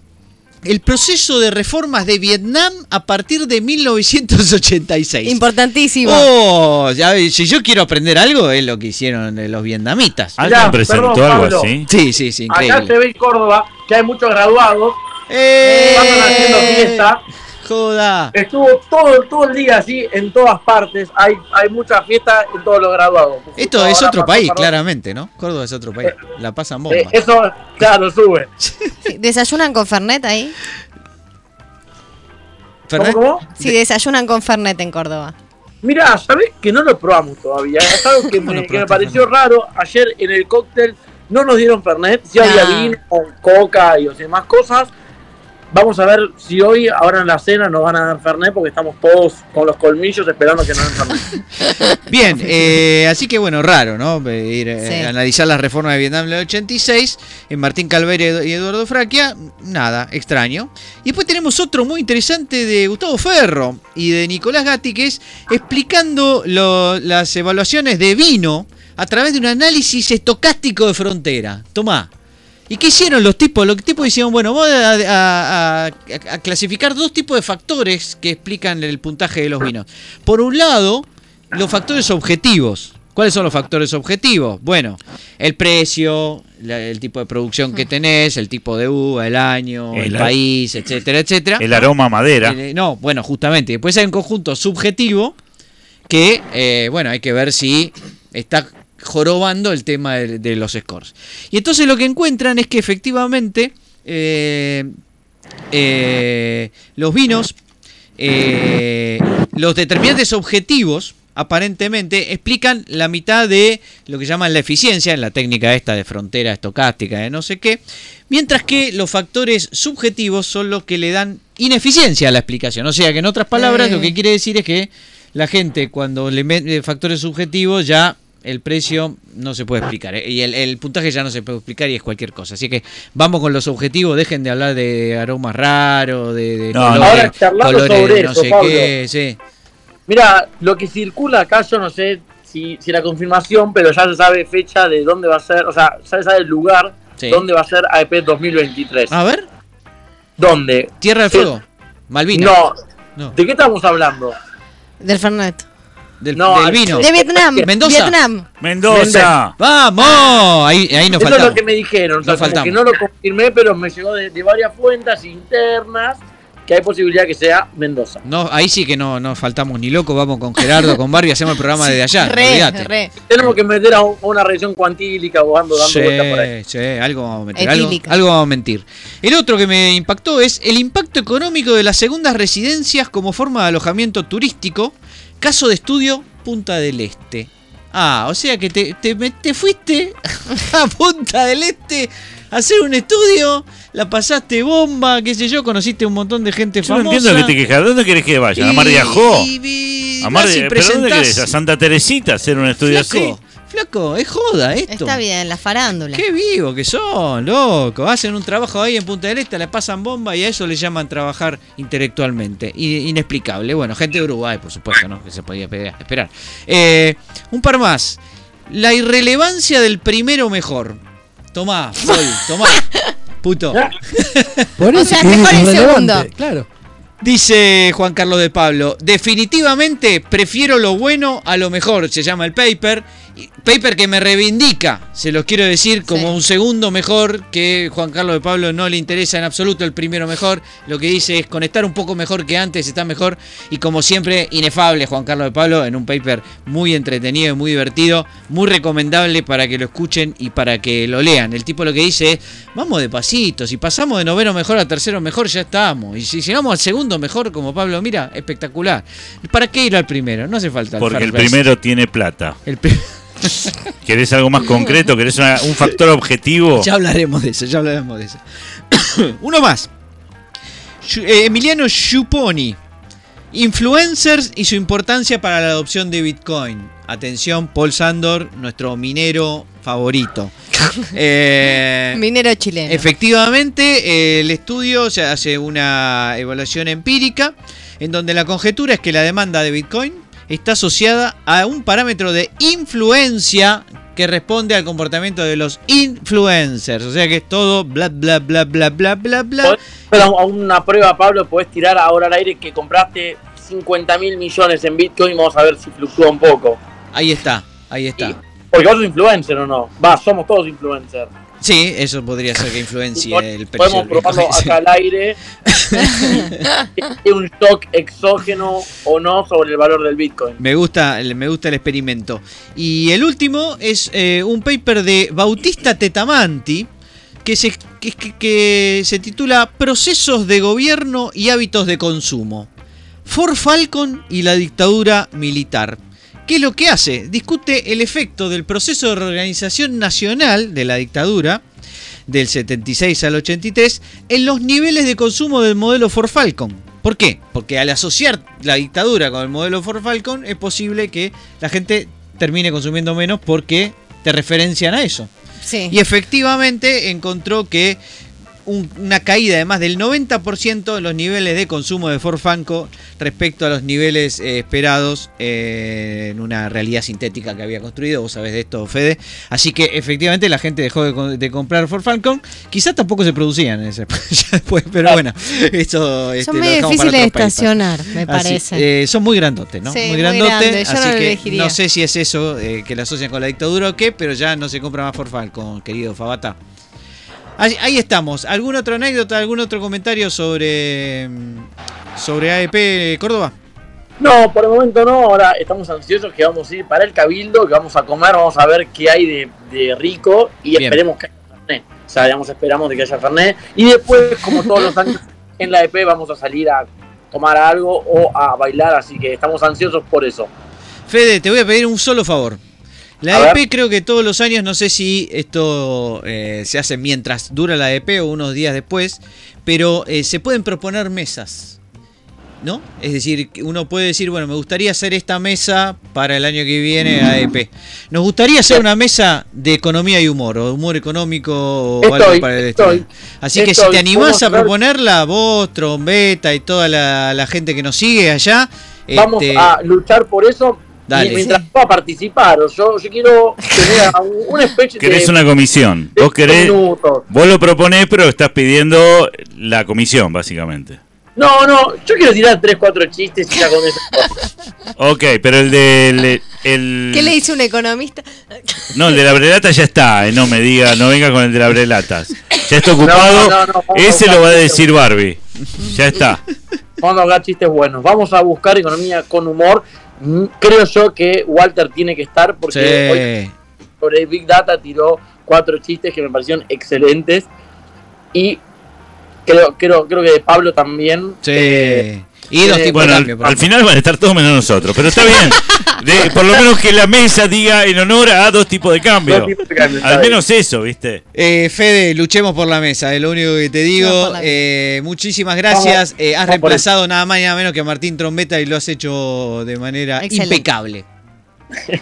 el proceso de reformas de Vietnam a partir de 1986. Importantísimo. Oh, ya si yo quiero aprender algo, es lo que hicieron eh, los vietnamitas. ¿Alguien Mirá, presentó perdón, algo Pablo. así? Sí, sí, sí, acá increíble. se ve en Córdoba que hay muchos graduados, ¡Eh! están haciendo fiesta. Joda. Estuvo todo, todo el día así en todas partes. Hay, hay mucha fiesta en todos los graduados. Esto es otro país, para- claramente, ¿no? Córdoba es otro país. La pasan bomba. Eh, eso, claro, sube. ¿Desayunan con Fernet ahí? Fernet, ¿Cómo, cómo? Sí, desayunan con Fernet en Córdoba. Mirá, ¿sabés que no lo probamos todavía? Es algo que ¿Cómo no me, que me probaste pareció raro. Ayer en el cóctel no nos dieron Fernet, sí había Ah. vino, coca y demás cosas. Vamos a ver si hoy, ahora en la cena, nos van a dar Fernet porque estamos todos con los colmillos esperando que nos den Fernet. Bien, eh, así que bueno, raro, ¿no? Eh, Ir eh, Sí. a analizar las reformas de Vietnam del 86, en Martín Calverio y Eduardo Fraquia, nada, extraño. Y después tenemos otro muy interesante de Gustavo Ferro y de Nicolás Gatti, que es explicando lo- las evaluaciones de vino a través de un análisis estocástico de frontera. Tomá. ¿Y qué hicieron los tipos? Los tipos hicieron, bueno, vamos a, a- a- a clasificar dos tipos de factores que explican el puntaje de los vinos. Por un lado, los factores objetivos. ¿Cuáles son los factores objetivos? Bueno, el precio, la- el tipo de producción que tenés, el tipo de uva, el año, el, país, etcétera, etcétera. El aroma a madera. Eh, no, bueno, justamente. Después hay un conjunto subjetivo que, eh, bueno, hay que ver si está jorobando el tema de, de los scores. Y entonces lo que encuentran es que efectivamente eh, eh, los vinos, eh, los determinantes objetivos, aparentemente, explican la mitad de lo que llaman la eficiencia, en la técnica esta de frontera estocástica, de no sé qué, mientras que los factores subjetivos son los que le dan ineficiencia a la explicación. O sea que en otras palabras, lo que quiere decir es que la gente cuando le mete factores subjetivos ya el precio no se puede explicar ¿eh? y el, el puntaje ya no se puede explicar y es cualquier cosa. Así que vamos con los objetivos, dejen de hablar de aromas raros, de, de No, colores, ahora charlando colores sobre de no eso, sé Pablo. qué, sí. Mira, lo que circula acá, yo no sé si, si la confirmación, pero ya se sabe fecha de dónde va a ser, o sea, ya se sabe el lugar Sí. dónde va a ser AEP 2023. A ver, ¿Dónde? Tierra del Sí. Fuego, Malvinas. No, No, ¿de qué estamos hablando? Del Fernet. Del, No, del al- vino. De Vietnam. Mendoza. Vietnam. Mendoza. ¡Vamos! Ahí, ahí nos Eso es lo que me dijeron, o sea, como que no lo confirmé, pero me llegó de, de varias fuentes internas que hay posibilidad que sea Mendoza. No, ahí sí que no nos faltamos ni loco, vamos con Gerardo, con Barbie, hacemos el programa desde allá. Re. Tenemos que meter a, un- a una región cuantílica o ando dando vueltas por ahí. Sí, sí, algo vamos a mentir. Algo, algo vamos a mentir. El otro que me impactó es el impacto económico de las segundas residencias como forma de alojamiento turístico. Caso de estudio, Punta del Este. Ah, o sea que te, te, te fuiste a Punta del Este a hacer un estudio, la pasaste bomba, qué sé yo, conociste un montón de gente Yo no famosa. entiendo que te quejas. ¿Dónde querés que vaya? ¿A Mar de Ajó? y- y ¿A Mar de- ¿Pero dónde querés? ¿A Santa Teresita hacer un estudio Flaco, así? Flaco, es joda esto. Está bien, la farándula. Qué vivo que son, loco. Hacen un trabajo ahí en Punta del Este, le pasan bomba y a eso le llaman trabajar intelectualmente. Inexplicable. Bueno, gente de Uruguay, por supuesto, ¿no? Que se podía pe- esperar. Eh, un par más. La irrelevancia del primero mejor. Tomá, Paul, tomá. Puto. Por O sea, mejor el segundo. Claro. Dice Juan Carlos de Pablo, definitivamente prefiero lo bueno a lo mejor, se llama el paper. Paper que me reivindica, se los quiero decir, como Sí. un segundo mejor que Juan Carlos de Pablo no le interesa en absoluto el primero mejor. Lo que dice es conectar un poco mejor que antes, está mejor. Y como siempre, inefable Juan Carlos de Pablo en un paper muy entretenido y muy divertido, muy recomendable para que lo escuchen y para que lo lean. El tipo lo que dice es, vamos de pasito, si pasamos de noveno mejor a tercero mejor ya estamos. Y si llegamos al segundo mejor como Pablo mira, espectacular. ¿Para qué ir al primero? No hace falta. Porque el primero tiene plata. El pri- ¿Querés algo más concreto? ¿Querés una- un factor objetivo? Ya hablaremos de eso, ya hablaremos de eso. Uno más. Eh, Emiliano Schuponi. Influencers y su importancia para la adopción de Bitcoin. Atención, Paul Sandor, nuestro minero favorito. Eh, Minero chileno. Efectivamente, eh, el estudio se hace una evaluación empírica en donde la conjetura es que la demanda de Bitcoin está asociada a un parámetro de influencia que responde al comportamiento de los influencers. O sea que es todo bla bla bla bla bla bla bla. Pero a una prueba, Pablo, podés tirar ahora al aire que compraste 50 mil millones en Bitcoin. Vamos a ver si fluctúa un poco. Ahí está, ahí está. Porque vos sos influencer o no. Va, somos todos influencers. Sí, eso podría ser que influencie el precio Podemos probarlo acá al aire. ¿Es un shock exógeno o no sobre el valor del Bitcoin? Me gusta, me gusta el experimento. Y el último es eh, un paper de Bautista Tetamanti que se, que, que- que se titula Procesos de gobierno y hábitos de consumo. Ford Falcon y la dictadura militar. ¿Qué es lo que hace? Discute el efecto del proceso de reorganización nacional de la dictadura del 76 al 83 en los niveles de consumo del modelo Ford Falcon. ¿Por qué? Porque al asociar la dictadura con el modelo Ford Falcon es posible que la gente termine consumiendo menos porque te referencian a eso. Sí. Y efectivamente encontró que un- una caída de más del 90% en los niveles de consumo de Ford Falcon respecto a los niveles eh, esperados eh, en una realidad sintética que había construido. Vos sabés de esto, Fede. Así que efectivamente la gente dejó de, de comprar Ford Falcon. Quizás tampoco se producían en ese- después, pero bueno, esto este, Son lo muy difíciles de estacionar, me Así, parece. eh, son muy grandotes, ¿no? Sí, muy grandotes. no así lo que no sé si es eso eh, que la asocian con la dictadura o qué, pero ya no se compra más Ford Falcon, querido Fabata. Ahí, ahí estamos. ¿Alguna otra anécdota, algún otro comentario sobre, mm, sobre AEP Córdoba? No, por el momento no. Ahora estamos ansiosos que vamos a ir para el Cabildo, que vamos a comer, vamos a ver qué hay de, de rico y Bien. esperemos que haya Fernet. O sea, digamos, esperamos de que haya Fernet. Y después, como todos los años, en la EP vamos a salir a tomar algo o a bailar, así que estamos ansiosos por eso. Fede, te voy a pedir un solo favor. La EP creo que todos los años, no sé si esto eh, se hace mientras dura la EP o unos días después, pero eh, se pueden proponer mesas. ¿No? Es decir, uno puede decir, bueno, me gustaría hacer esta mesa para el año que viene a EP. Nos gustaría hacer una mesa de economía y humor, o humor económico o algo para el estoy, estilo. Así que si te animás a proponerla, vos, Trombeta y toda la, la gente que nos sigue allá, Vamos este, a luchar por eso. Dale. y Mientras pueda participar, o yo, yo quiero tener a un, un speech Querés de una comisión. Vos querés. minutos. Vos lo proponés, pero estás pidiendo la comisión, básicamente. No, no, yo quiero tirar 3, 4 chistes y ya con eso. Ok, pero el de. El, ¿Qué le dice un economista? No, el de la brelata ya está. eh, no me diga, no venga con el de la brelatas. Ya está ocupado. No, no, no, vamos a Ese lo va a decir Barbie. Ya está. Vamos a hablar chistes buenos. Vamos a buscar economía con humor. Mm, Creo yo que Walter tiene que estar porque hoy sí. sobre Big Data tiró cuatro chistes que me parecieron excelentes. Y creo, creo, creo que Pablo también. Sí. eh, y dos eh, tipos Bueno, de al, cambio. por al final van a estar todos menos nosotros. Pero está bien. De- por lo menos que la mesa diga en honor a dos tipos de cambio. dos tipos de cambio, Al bien. menos eso, ¿viste? Eh, Fede, luchemos por la mesa, es lo único que te digo. Eh, muchísimas gracias. Vamos, Eh, has reemplazado nada más y nada menos que a Martín Trombeta y lo has hecho de manera Excelente. impecable.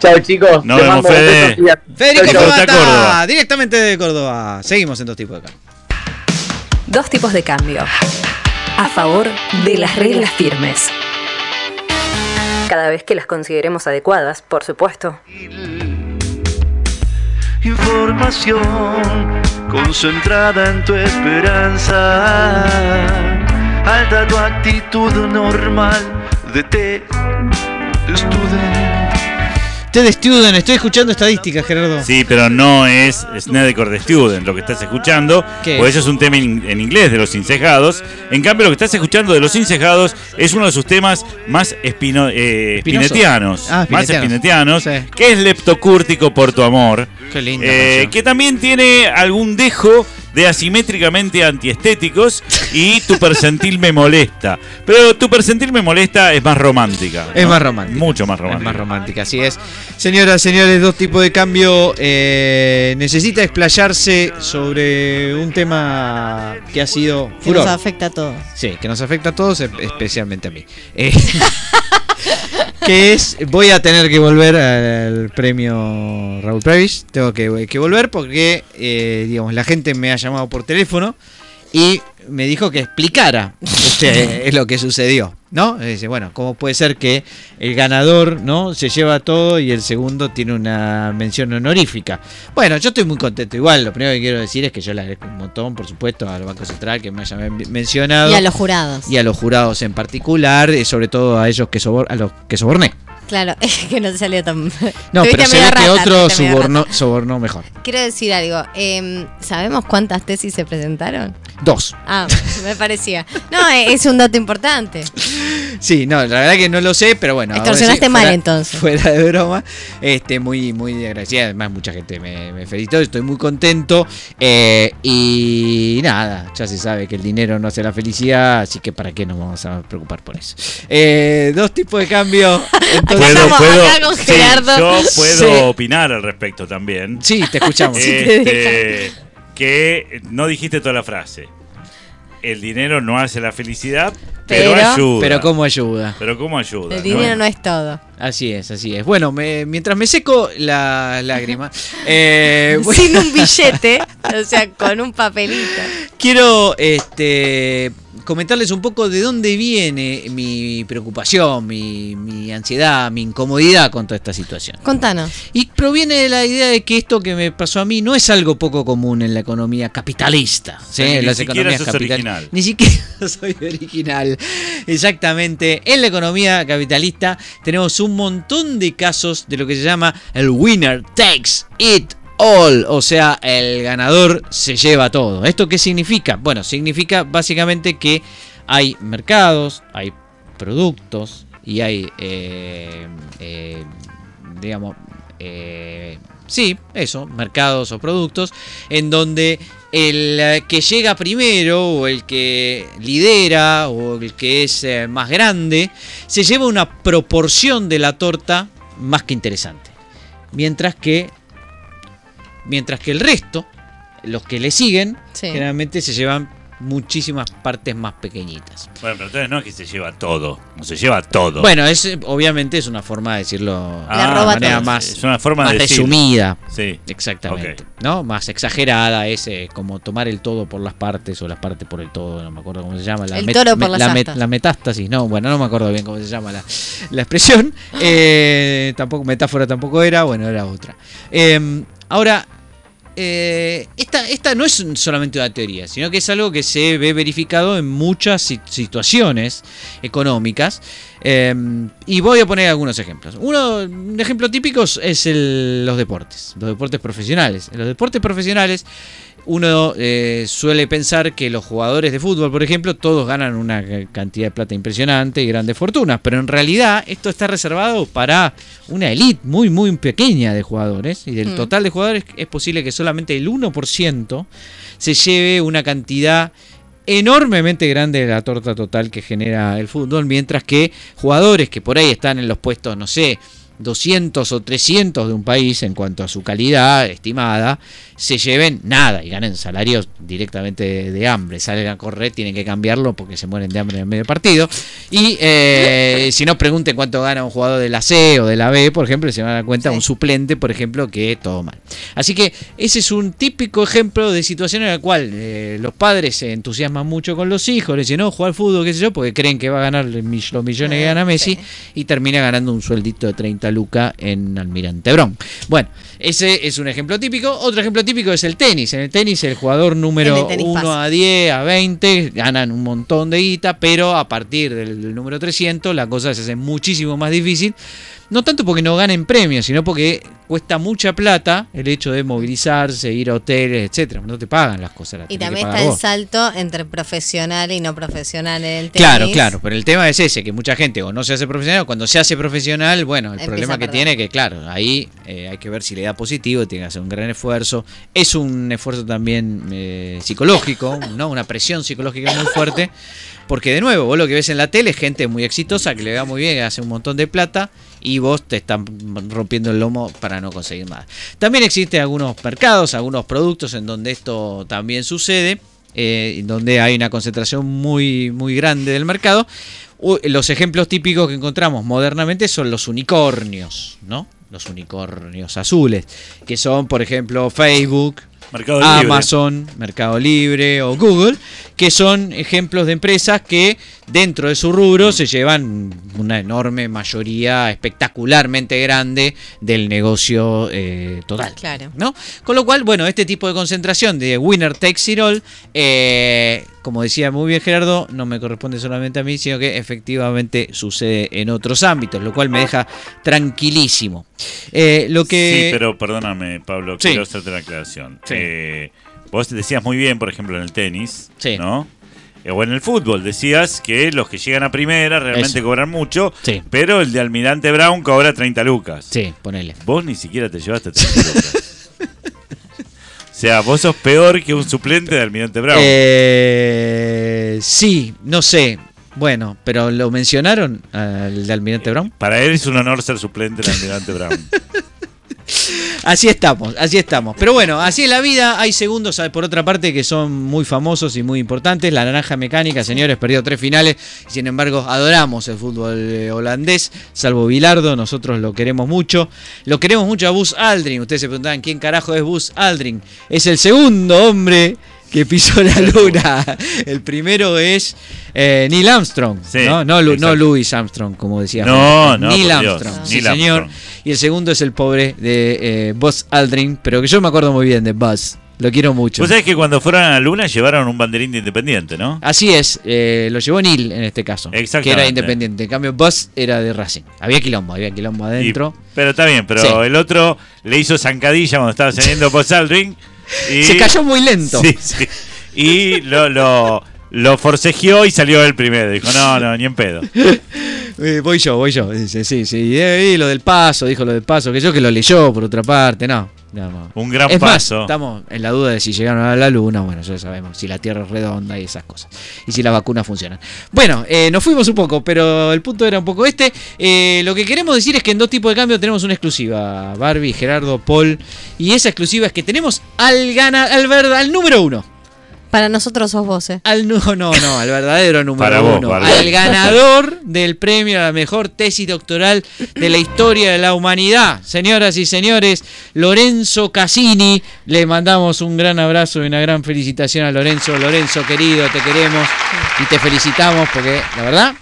Chao chicos. Nos Te vemos, Fede. Federico Córdoba. directamente de Córdoba. Seguimos en dos tipos de cambio. Dos tipos de cambio. A favor de las reglas firmes. Cada vez que las consideremos adecuadas, por supuesto. Información concentrada en tu esperanza. Alta tu actitud normal de te student. Ted Student, estoy escuchando estadísticas, Gerardo. Sí, pero no es Snedeker de Student lo que estás escuchando. ¿Qué Porque es? eso es un tema en, en inglés de los incejados. En cambio, lo que estás escuchando de los incejados es uno de sus temas más espino, eh, espinetianos. Ah, más espinetianos. Sí. Que es Leptocúrtico por tu amor. Qué linda Eh, que también tiene algún dejo de asimétricamente antiestéticos y tu percentil me molesta. Pero tu percentil me molesta es más romántica. Es ¿no? más romántica. Mucho más Es romántica. más romántica, así es. Señoras, señores, dos tipos de cambio. eh, necesita explayarse sobre un tema que ha sido Que nos afecta a todos. Sí, que nos afecta a todos, e- especialmente a mí. Eh, que es, voy a tener que volver al premio Raúl Previs, tengo que, que volver porque, eh, digamos, la gente me ha llamado por teléfono y me dijo que explicara. Este, es lo que sucedió, ¿no? Dice, bueno, ¿cómo puede ser que el ganador, ¿no? Se lleva todo y el segundo tiene una mención honorífica? Bueno, yo estoy muy contento. Igual, lo primero que quiero decir es que yo le agradezco un montón, por supuesto, al Banco Central que me haya men- mencionado Y a los jurados. y a los jurados en particular, y sobre todo a ellos que sobor- a los que soborné. Claro, es que no te salió tan. No, pero se ve que otro sobornó, sobornó mejor. Quiero decir algo. em, ¿Sabemos cuántas tesis se presentaron? Dos. Ah, me parecía. No, eh, es un dato importante. Sí, no, la verdad que no lo sé, pero bueno. Extorsionaste sí, mal, entonces. Fuera de broma, este, muy, muy agradecida. Además, mucha gente me, me felicitó, estoy muy contento. eh, y nada, ya se sabe que el dinero no hace la felicidad, así que para qué nos vamos a preocupar por eso. Eh, dos tipos de cambio. entonces- estamos puedo, acá con sí, Gerardo. yo puedo Sí. opinar al respecto también. sí, te escuchamos. Este, que no dijiste toda la frase. El dinero no hace la felicidad, pero, Pero- ayuda. Pero cómo ayuda. Pero cómo ayuda. El dinero no es todo. Así es, así es. Bueno, me- mientras me seco la lágrima, eh, voy- Sin un billete, o sea, con un papelito. quiero este, comentarles un poco de dónde viene mi preocupación, mi, mi ansiedad, mi incomodidad con toda esta situación. Contanos. Y proviene de la idea de que esto que me pasó a mí no es algo poco común en la economía capitalista. ¿sí? Ni En las siquiera economías sos capitalistas. original. Ni siquiera soy original. Exactamente. En la economía capitalista tenemos un montón de casos de lo que se llama el winner takes it all, o sea, el ganador se lleva todo. ¿Esto qué significa? Bueno, significa básicamente que hay mercados, hay productos y hay, eh, eh, digamos, eh, sí, eso, mercados o productos, en donde el que llega primero o el que lidera o el que es más grande se lleva una proporción de la torta más que interesante. Mientras que mientras que el resto, los que le siguen, Sí. generalmente se llevan muchísimas partes más pequeñitas. Bueno, pero entonces no es que se lleva todo. No se lleva todo. Bueno, es obviamente es una forma de decirlo Ah, de manera más, es una forma más de decir. resumida. Sí. Exactamente. ¿No? Más exagerada, es eh, como tomar el todo por las partes o las partes por el todo, no me acuerdo cómo se llama. La El toro por las la, la metástasis, no, bueno, no me acuerdo bien cómo se llama la, la expresión. Eh, tampoco, metáfora tampoco era, bueno, era otra. Eh, ahora, eh, esta, esta no es solamente una teoría, sino que es algo que se ve verificado en muchas si- situaciones económicas. Eh, y voy a poner algunos ejemplos. Uno, un ejemplo típico es los deportes, los deportes profesionales. En los deportes profesionales uno eh, suele pensar que los jugadores de fútbol, por ejemplo, todos ganan una ca- cantidad de plata impresionante y grandes fortunas, pero en realidad esto está reservado para una elite muy, muy pequeña de jugadores y del Mm. total de jugadores es posible que solamente el 1% se lleve una cantidad enormemente grande de la torta total que genera el fútbol, mientras que jugadores que por ahí están en los puestos, no sé, 200 o 300 de un país en cuanto a su calidad estimada, se lleven nada y ganen salarios directamente de, de hambre. Salen a correr, tienen que cambiarlo porque se mueren de hambre en el medio partido. Y eh, si no, pregunten cuánto gana un jugador de la C o de la B, por ejemplo, se van a dar cuenta Sí. un suplente, por ejemplo, que todo mal. Así que ese es un típico ejemplo de situación en la cual eh, los padres se entusiasman mucho con los hijos, les dicen, no, juega al fútbol, qué sé yo, porque creen que va a ganar los millones que gana Messi sí. y termina ganando un sueldito de 30 lucas en Almirante Brown. Bueno, ese es un ejemplo típico. Otro ejemplo típico es el tenis. En el tenis el jugador El número tenis 1 pasa. a 10, a 20, ganan un montón de guita, pero a partir del, del número 300 la cosa se hace muchísimo más difícil. No tanto porque no ganen premios, sino porque cuesta mucha plata el hecho de movilizarse, ir a hoteles, etcétera. No te pagan las cosas. las Y también está el salto entre profesional y no profesional en el tenis. Claro, claro, pero el tema es ese, que mucha gente o no se hace profesional, o cuando se hace profesional, bueno, el Empieza problema que tiene que, claro, ahí eh, hay que ver si le da positivo, tiene que hacer un gran esfuerzo. Es un esfuerzo también eh, psicológico, ¿no? Una presión psicológica muy fuerte, porque de nuevo, vos lo que ves en la tele es gente muy exitosa, que le va muy bien, que hace un montón de plata, y vos te están rompiendo el lomo para no conseguir nada. También existen algunos mercados, algunos productos en donde esto también sucede, eh, donde hay una concentración muy, muy grande del mercado. Los ejemplos típicos que encontramos modernamente son los unicornios, ¿no? Los unicornios azules, que son, por ejemplo, Facebook, Mercado Libre. Amazon, Mercado Libre o Google, que son ejemplos de empresas que dentro de su rubro se llevan una enorme mayoría espectacularmente grande del negocio eh, total. Claro. ¿no? Con lo cual, bueno, este tipo de concentración de winner takes it all, eh, como decía muy bien Gerardo, no me corresponde solamente a mí, sino que efectivamente sucede en otros ámbitos, lo cual me deja tranquilísimo. Eh, lo que... Sí, pero perdóname, Pablo, Sí. quiero hacerte una aclaración. Sí. Eh, vos decías muy bien, por ejemplo, en el tenis, Sí. ¿no? Eh, O en el fútbol, decías que los que llegan a primera realmente Eso. cobran mucho, Sí. pero el de Almirante Brown cobra 30 lucas. Sí, ponele. Vos ni siquiera te llevaste 30 lucas. o sea, vos sos peor que un suplente de Almirante Brown. Eh, sí, no sé. Bueno, pero ¿lo mencionaron al de Almirante Brown? Para él es un honor ser suplente del Almirante Brown. Así estamos, así estamos. Pero bueno, así es la vida. Hay segundos, por otra parte, que son muy famosos y muy importantes. La naranja mecánica, señores, perdió tres finales. Sin embargo, adoramos el fútbol eh, holandés, salvo Bilardo. Nosotros lo queremos mucho. Lo queremos mucho a Buzz Aldrin. Ustedes se preguntaban quién carajo es Buzz Aldrin. Es el segundo hombre que pisó la luna. El primero es eh, Neil Armstrong. Sí, ¿no? No, no. Louis Armstrong, como decía. No, no, Neil Dios. Armstrong. Sí, Neil señor. Armstrong. Y el segundo es el pobre de eh, Buzz Aldrin, pero que yo me acuerdo muy bien de Buzz. Lo quiero mucho. Vos sabés que cuando fueron a la luna llevaron un banderín de independiente, ¿no? Así es, eh, lo llevó Neil en este caso, que era independiente. En cambio, Buzz era de Racing. Había quilombo, había quilombo Y- adentro. pero está bien, pero Sí. el otro le hizo zancadilla cuando estaba saliendo Buzz Aldrin. Y, Se cayó muy lento. Sí, sí. Y lo, lo- lo forcejeó y salió él primero. Dijo, no, no, ni en pedo. Eh, voy yo, voy yo. Dice, sí, sí. Y, eh, y lo del paso, dijo lo del paso, que yo que lo leyó por otra parte, no. no, no. Un gran es más, paso. estamos en la duda de si llegaron a la luna, bueno, ya sabemos, si la Tierra es redonda y esas cosas. Y si las vacunas funcionan. Bueno, eh, nos fuimos un poco, pero el punto era un poco este. Eh, lo que queremos decir es que en dos tipos de cambio tenemos una exclusiva, Barbie, Gerardo, Paul. Y esa exclusiva es que tenemos al, gana, al, verdad, al número uno. Para nosotros sos vos, eh. Al nu- no, no, al verdadero número Para vos, uno. Barbie. al ganador del premio a la mejor tesis doctoral de la historia de la humanidad. Señoras y señores, Lorenzo Cassini. Le mandamos un gran abrazo y una gran felicitación a Lorenzo. Lorenzo, querido, te queremos y te felicitamos porque, la verdad,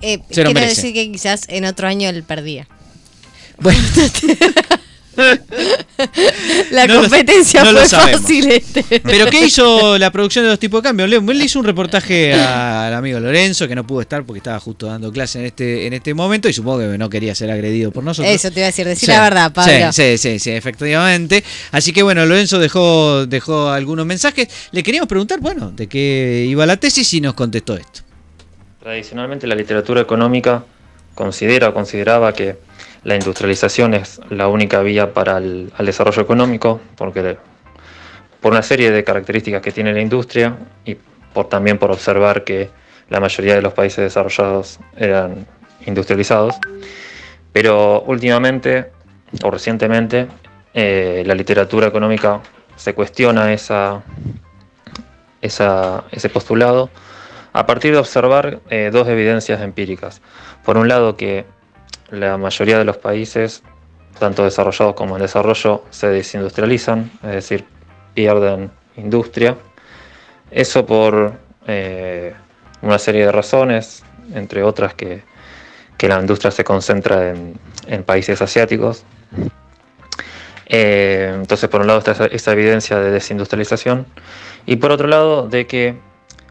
Eh, Se lo quiero merece. decir que quizás en otro año él perdía. bueno, La No lo- competencia no fue fácil este. Pero ¿qué hizo la producción de dos tipos de cambio? Le, le hizo un reportaje al amigo Lorenzo, que no pudo estar porque estaba justo dando clase en este, en este momento y supongo que no quería ser agredido por nosotros. Eso te iba a decir, decir Sí, la verdad, Pablo. Sí, sí, sí, sí, efectivamente. Así que bueno, Lorenzo dejó, dejó algunos mensajes. Le queríamos preguntar, bueno, de qué iba la tesis y nos contestó esto. Tradicionalmente la literatura económica considera o consideraba que la industrialización es la única vía para el desarrollo económico, porque por una serie de características que tiene la industria y también por observar que la mayoría de los países desarrollados eran industrializados. Pero últimamente o recientemente eh, la literatura económica se cuestiona ese postulado a partir de observar eh, dos evidencias empíricas. Por un lado, que la mayoría de los países, tanto desarrollados como en desarrollo, se desindustrializan, es decir, pierden industria. Eso por eh, una serie de razones, entre otras que, que la industria se concentra en, países asiáticos. Eh, entonces, por un lado está esa, evidencia de desindustrialización y por otro lado de que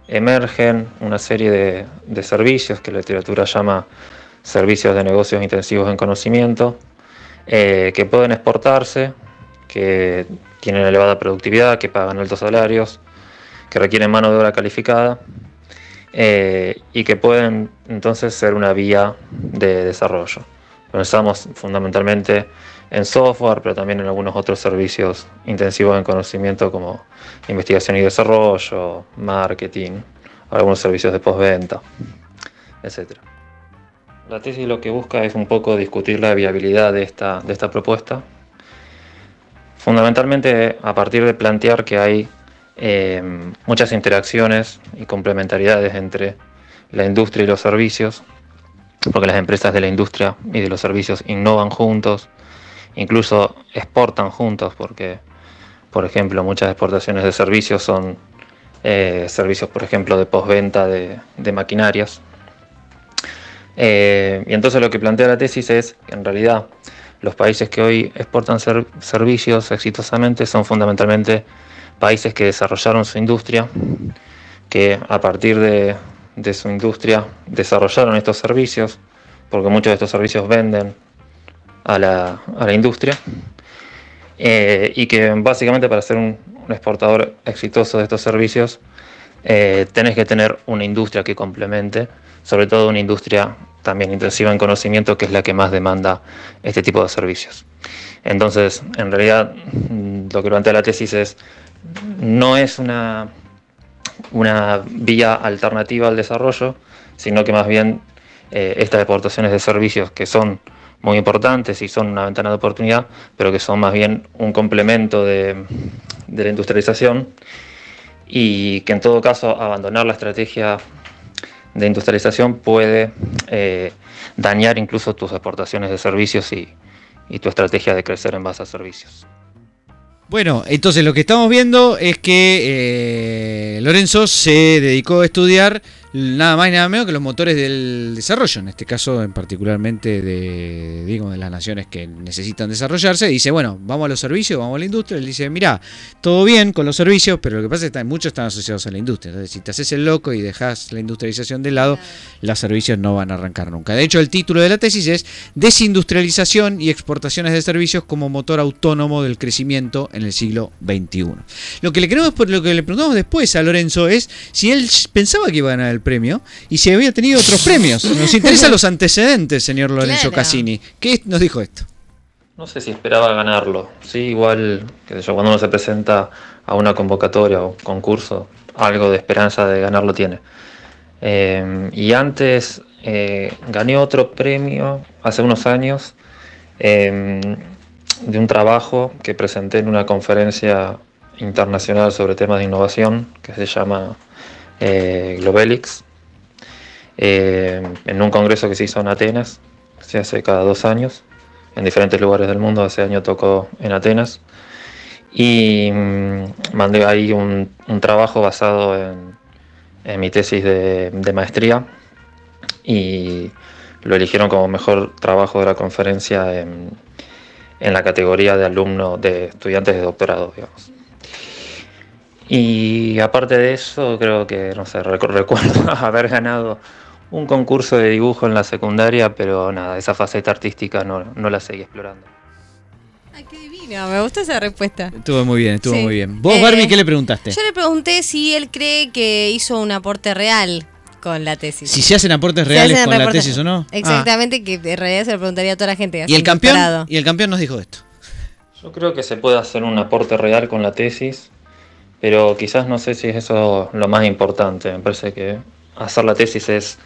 emergen una serie de servicios que la literatura llama servicios de negocios intensivos en conocimiento, eh, que pueden exportarse, que tienen elevada productividad, que pagan altos salarios, que requieren mano de obra calificada eh, y que pueden entonces ser una vía de desarrollo. Pensamos fundamentalmente en software, pero también en algunos otros servicios intensivos en conocimiento como investigación y desarrollo, marketing, algunos servicios de postventa, etc. La tesis lo que busca es un poco discutir la viabilidad de esta, de esta propuesta, fundamentalmente a partir de plantear que hay eh, muchas interacciones y complementariedades entre la industria y los servicios, porque las empresas de la industria y de los servicios innovan juntos, incluso exportan juntos, porque, por ejemplo, muchas exportaciones de servicios son eh, servicios, por ejemplo, de postventa de maquinarias. Eh, y entonces lo que plantea la tesis es que en realidad los países que hoy exportan ser- servicios exitosamente son fundamentalmente países que desarrollaron su industria, que a partir de, su industria desarrollaron estos servicios, porque muchos de estos servicios venden a la, industria, eh, y que básicamente para ser un exportador exitoso de estos servicios eh, tenés que tener una industria que complemente, sobre todo una industria también intensiva en conocimiento, que es la que más demanda este tipo de servicios. Entonces, en realidad, mm, lo que plantea la tesis es, no es una, una vía alternativa al desarrollo, sino que más bien eh, estas exportaciones de servicios que son muy importantes y son una ventana de oportunidad, pero que son más bien un complemento de, de la industrialización y que en todo caso abandonar la estrategia de industrialización puede eh, dañar incluso tus exportaciones de servicios y, tu estrategia de crecer en base a servicios. Bueno, entonces lo que estamos viendo es que eh, Lorenzo se dedicó a estudiar nada más y nada menos que los motores del desarrollo, en este caso en particularmente de, digo, de las naciones que necesitan desarrollarse, dice, bueno, vamos a los servicios, vamos a la industria, él dice, mira, todo bien con los servicios, pero lo que pasa es que muchos están asociados a la industria, entonces si te haces el loco y dejas la industrialización de lado, los servicios no van a arrancar nunca. De hecho, el título de la tesis es Desindustrialización y exportaciones de servicios como motor autónomo del crecimiento en el siglo XXI. Lo que le queremos, lo que le preguntamos después a Lorenzo es si él pensaba que iba a ganar el premio y si había tenido otros premios. Nos interesan los antecedentes, señor Lorenzo Claro. Cassini. ¿Qué nos dijo esto? No sé si esperaba ganarlo. Sí, igual, que yo, cuando uno se presenta a una convocatoria o concurso, algo de esperanza de ganarlo tiene. Eh, y antes eh, gané otro premio hace unos años eh, de un trabajo que presenté en una conferencia internacional sobre temas de innovación que se llama eh, Globelix, eh, en un congreso que se hizo en Atenas, se hace cada dos años en diferentes lugares del mundo. Ese año tocó en Atenas. Y mm, mandé ahí un, trabajo basado en, mi tesis de, maestría. Y lo eligieron como mejor trabajo de la conferencia en, en la categoría de alumno de estudiantes de doctorado, digamos. Y aparte de eso, creo que, no sé, recu- recuerdo haber ganado un concurso de dibujo en la secundaria, pero nada, esa faceta artística no, no la seguí explorando. Ay, qué divino, me gusta esa respuesta. Estuvo muy bien, estuvo Sí. muy bien. ¿Vos, Eh, Barbie, qué le preguntaste? Yo le pregunté si él cree que hizo un aporte real con la tesis. Si se hacen aportes reales hacen con la tesis o no. Ah. Exactamente, que en realidad se lo preguntaría a toda la gente. Y el campeón, y el campeón nos dijo esto. Yo creo que se puede hacer un aporte real con la tesis, pero quizás no sé si es eso lo más importante. Me parece que hacer la tesis es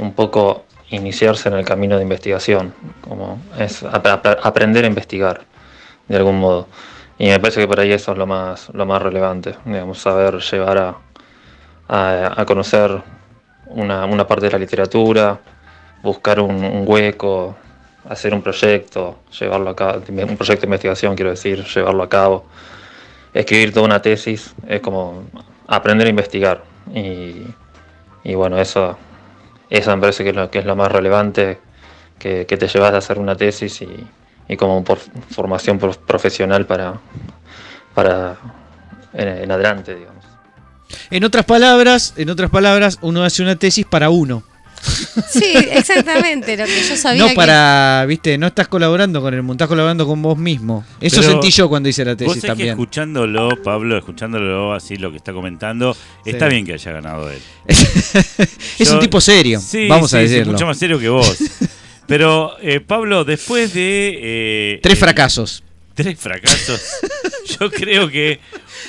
un poco iniciarse en el camino de investigación, como es ap- ap- aprender a investigar de algún modo. Y me parece que por ahí eso es lo más, lo más relevante, digamos, saber llevar a, a, a conocer una, una parte de la literatura, buscar un, un hueco, hacer un proyecto, llevarlo a cabo, un proyecto de investigación, quiero decir, llevarlo a cabo, escribir toda una tesis, es como aprender a investigar. Y, y bueno, eso, eso me parece que es lo, que es lo más relevante, que, que te llevas a hacer una tesis y, y como por formación prof- profesional para, para en adelante, digamos. En otras palabras, en otras palabras, uno hace una tesis para uno. Sí, exactamente, lo que yo sabía No que- para, viste, no estás colaborando con el mundo, estás colaborando con vos mismo. Eso Pero sentí yo cuando hice la Vos tesis que también. escuchándolo, Pablo, escuchándolo así lo que está comentando, está bien que haya ganado él. es Yo- un tipo serio, Sí, vamos a sí, decirlo. mucho más serio que vos. Pero, eh, Pablo, después de... eh, Tres eh, fracasos. Tres fracasos. Yo creo que...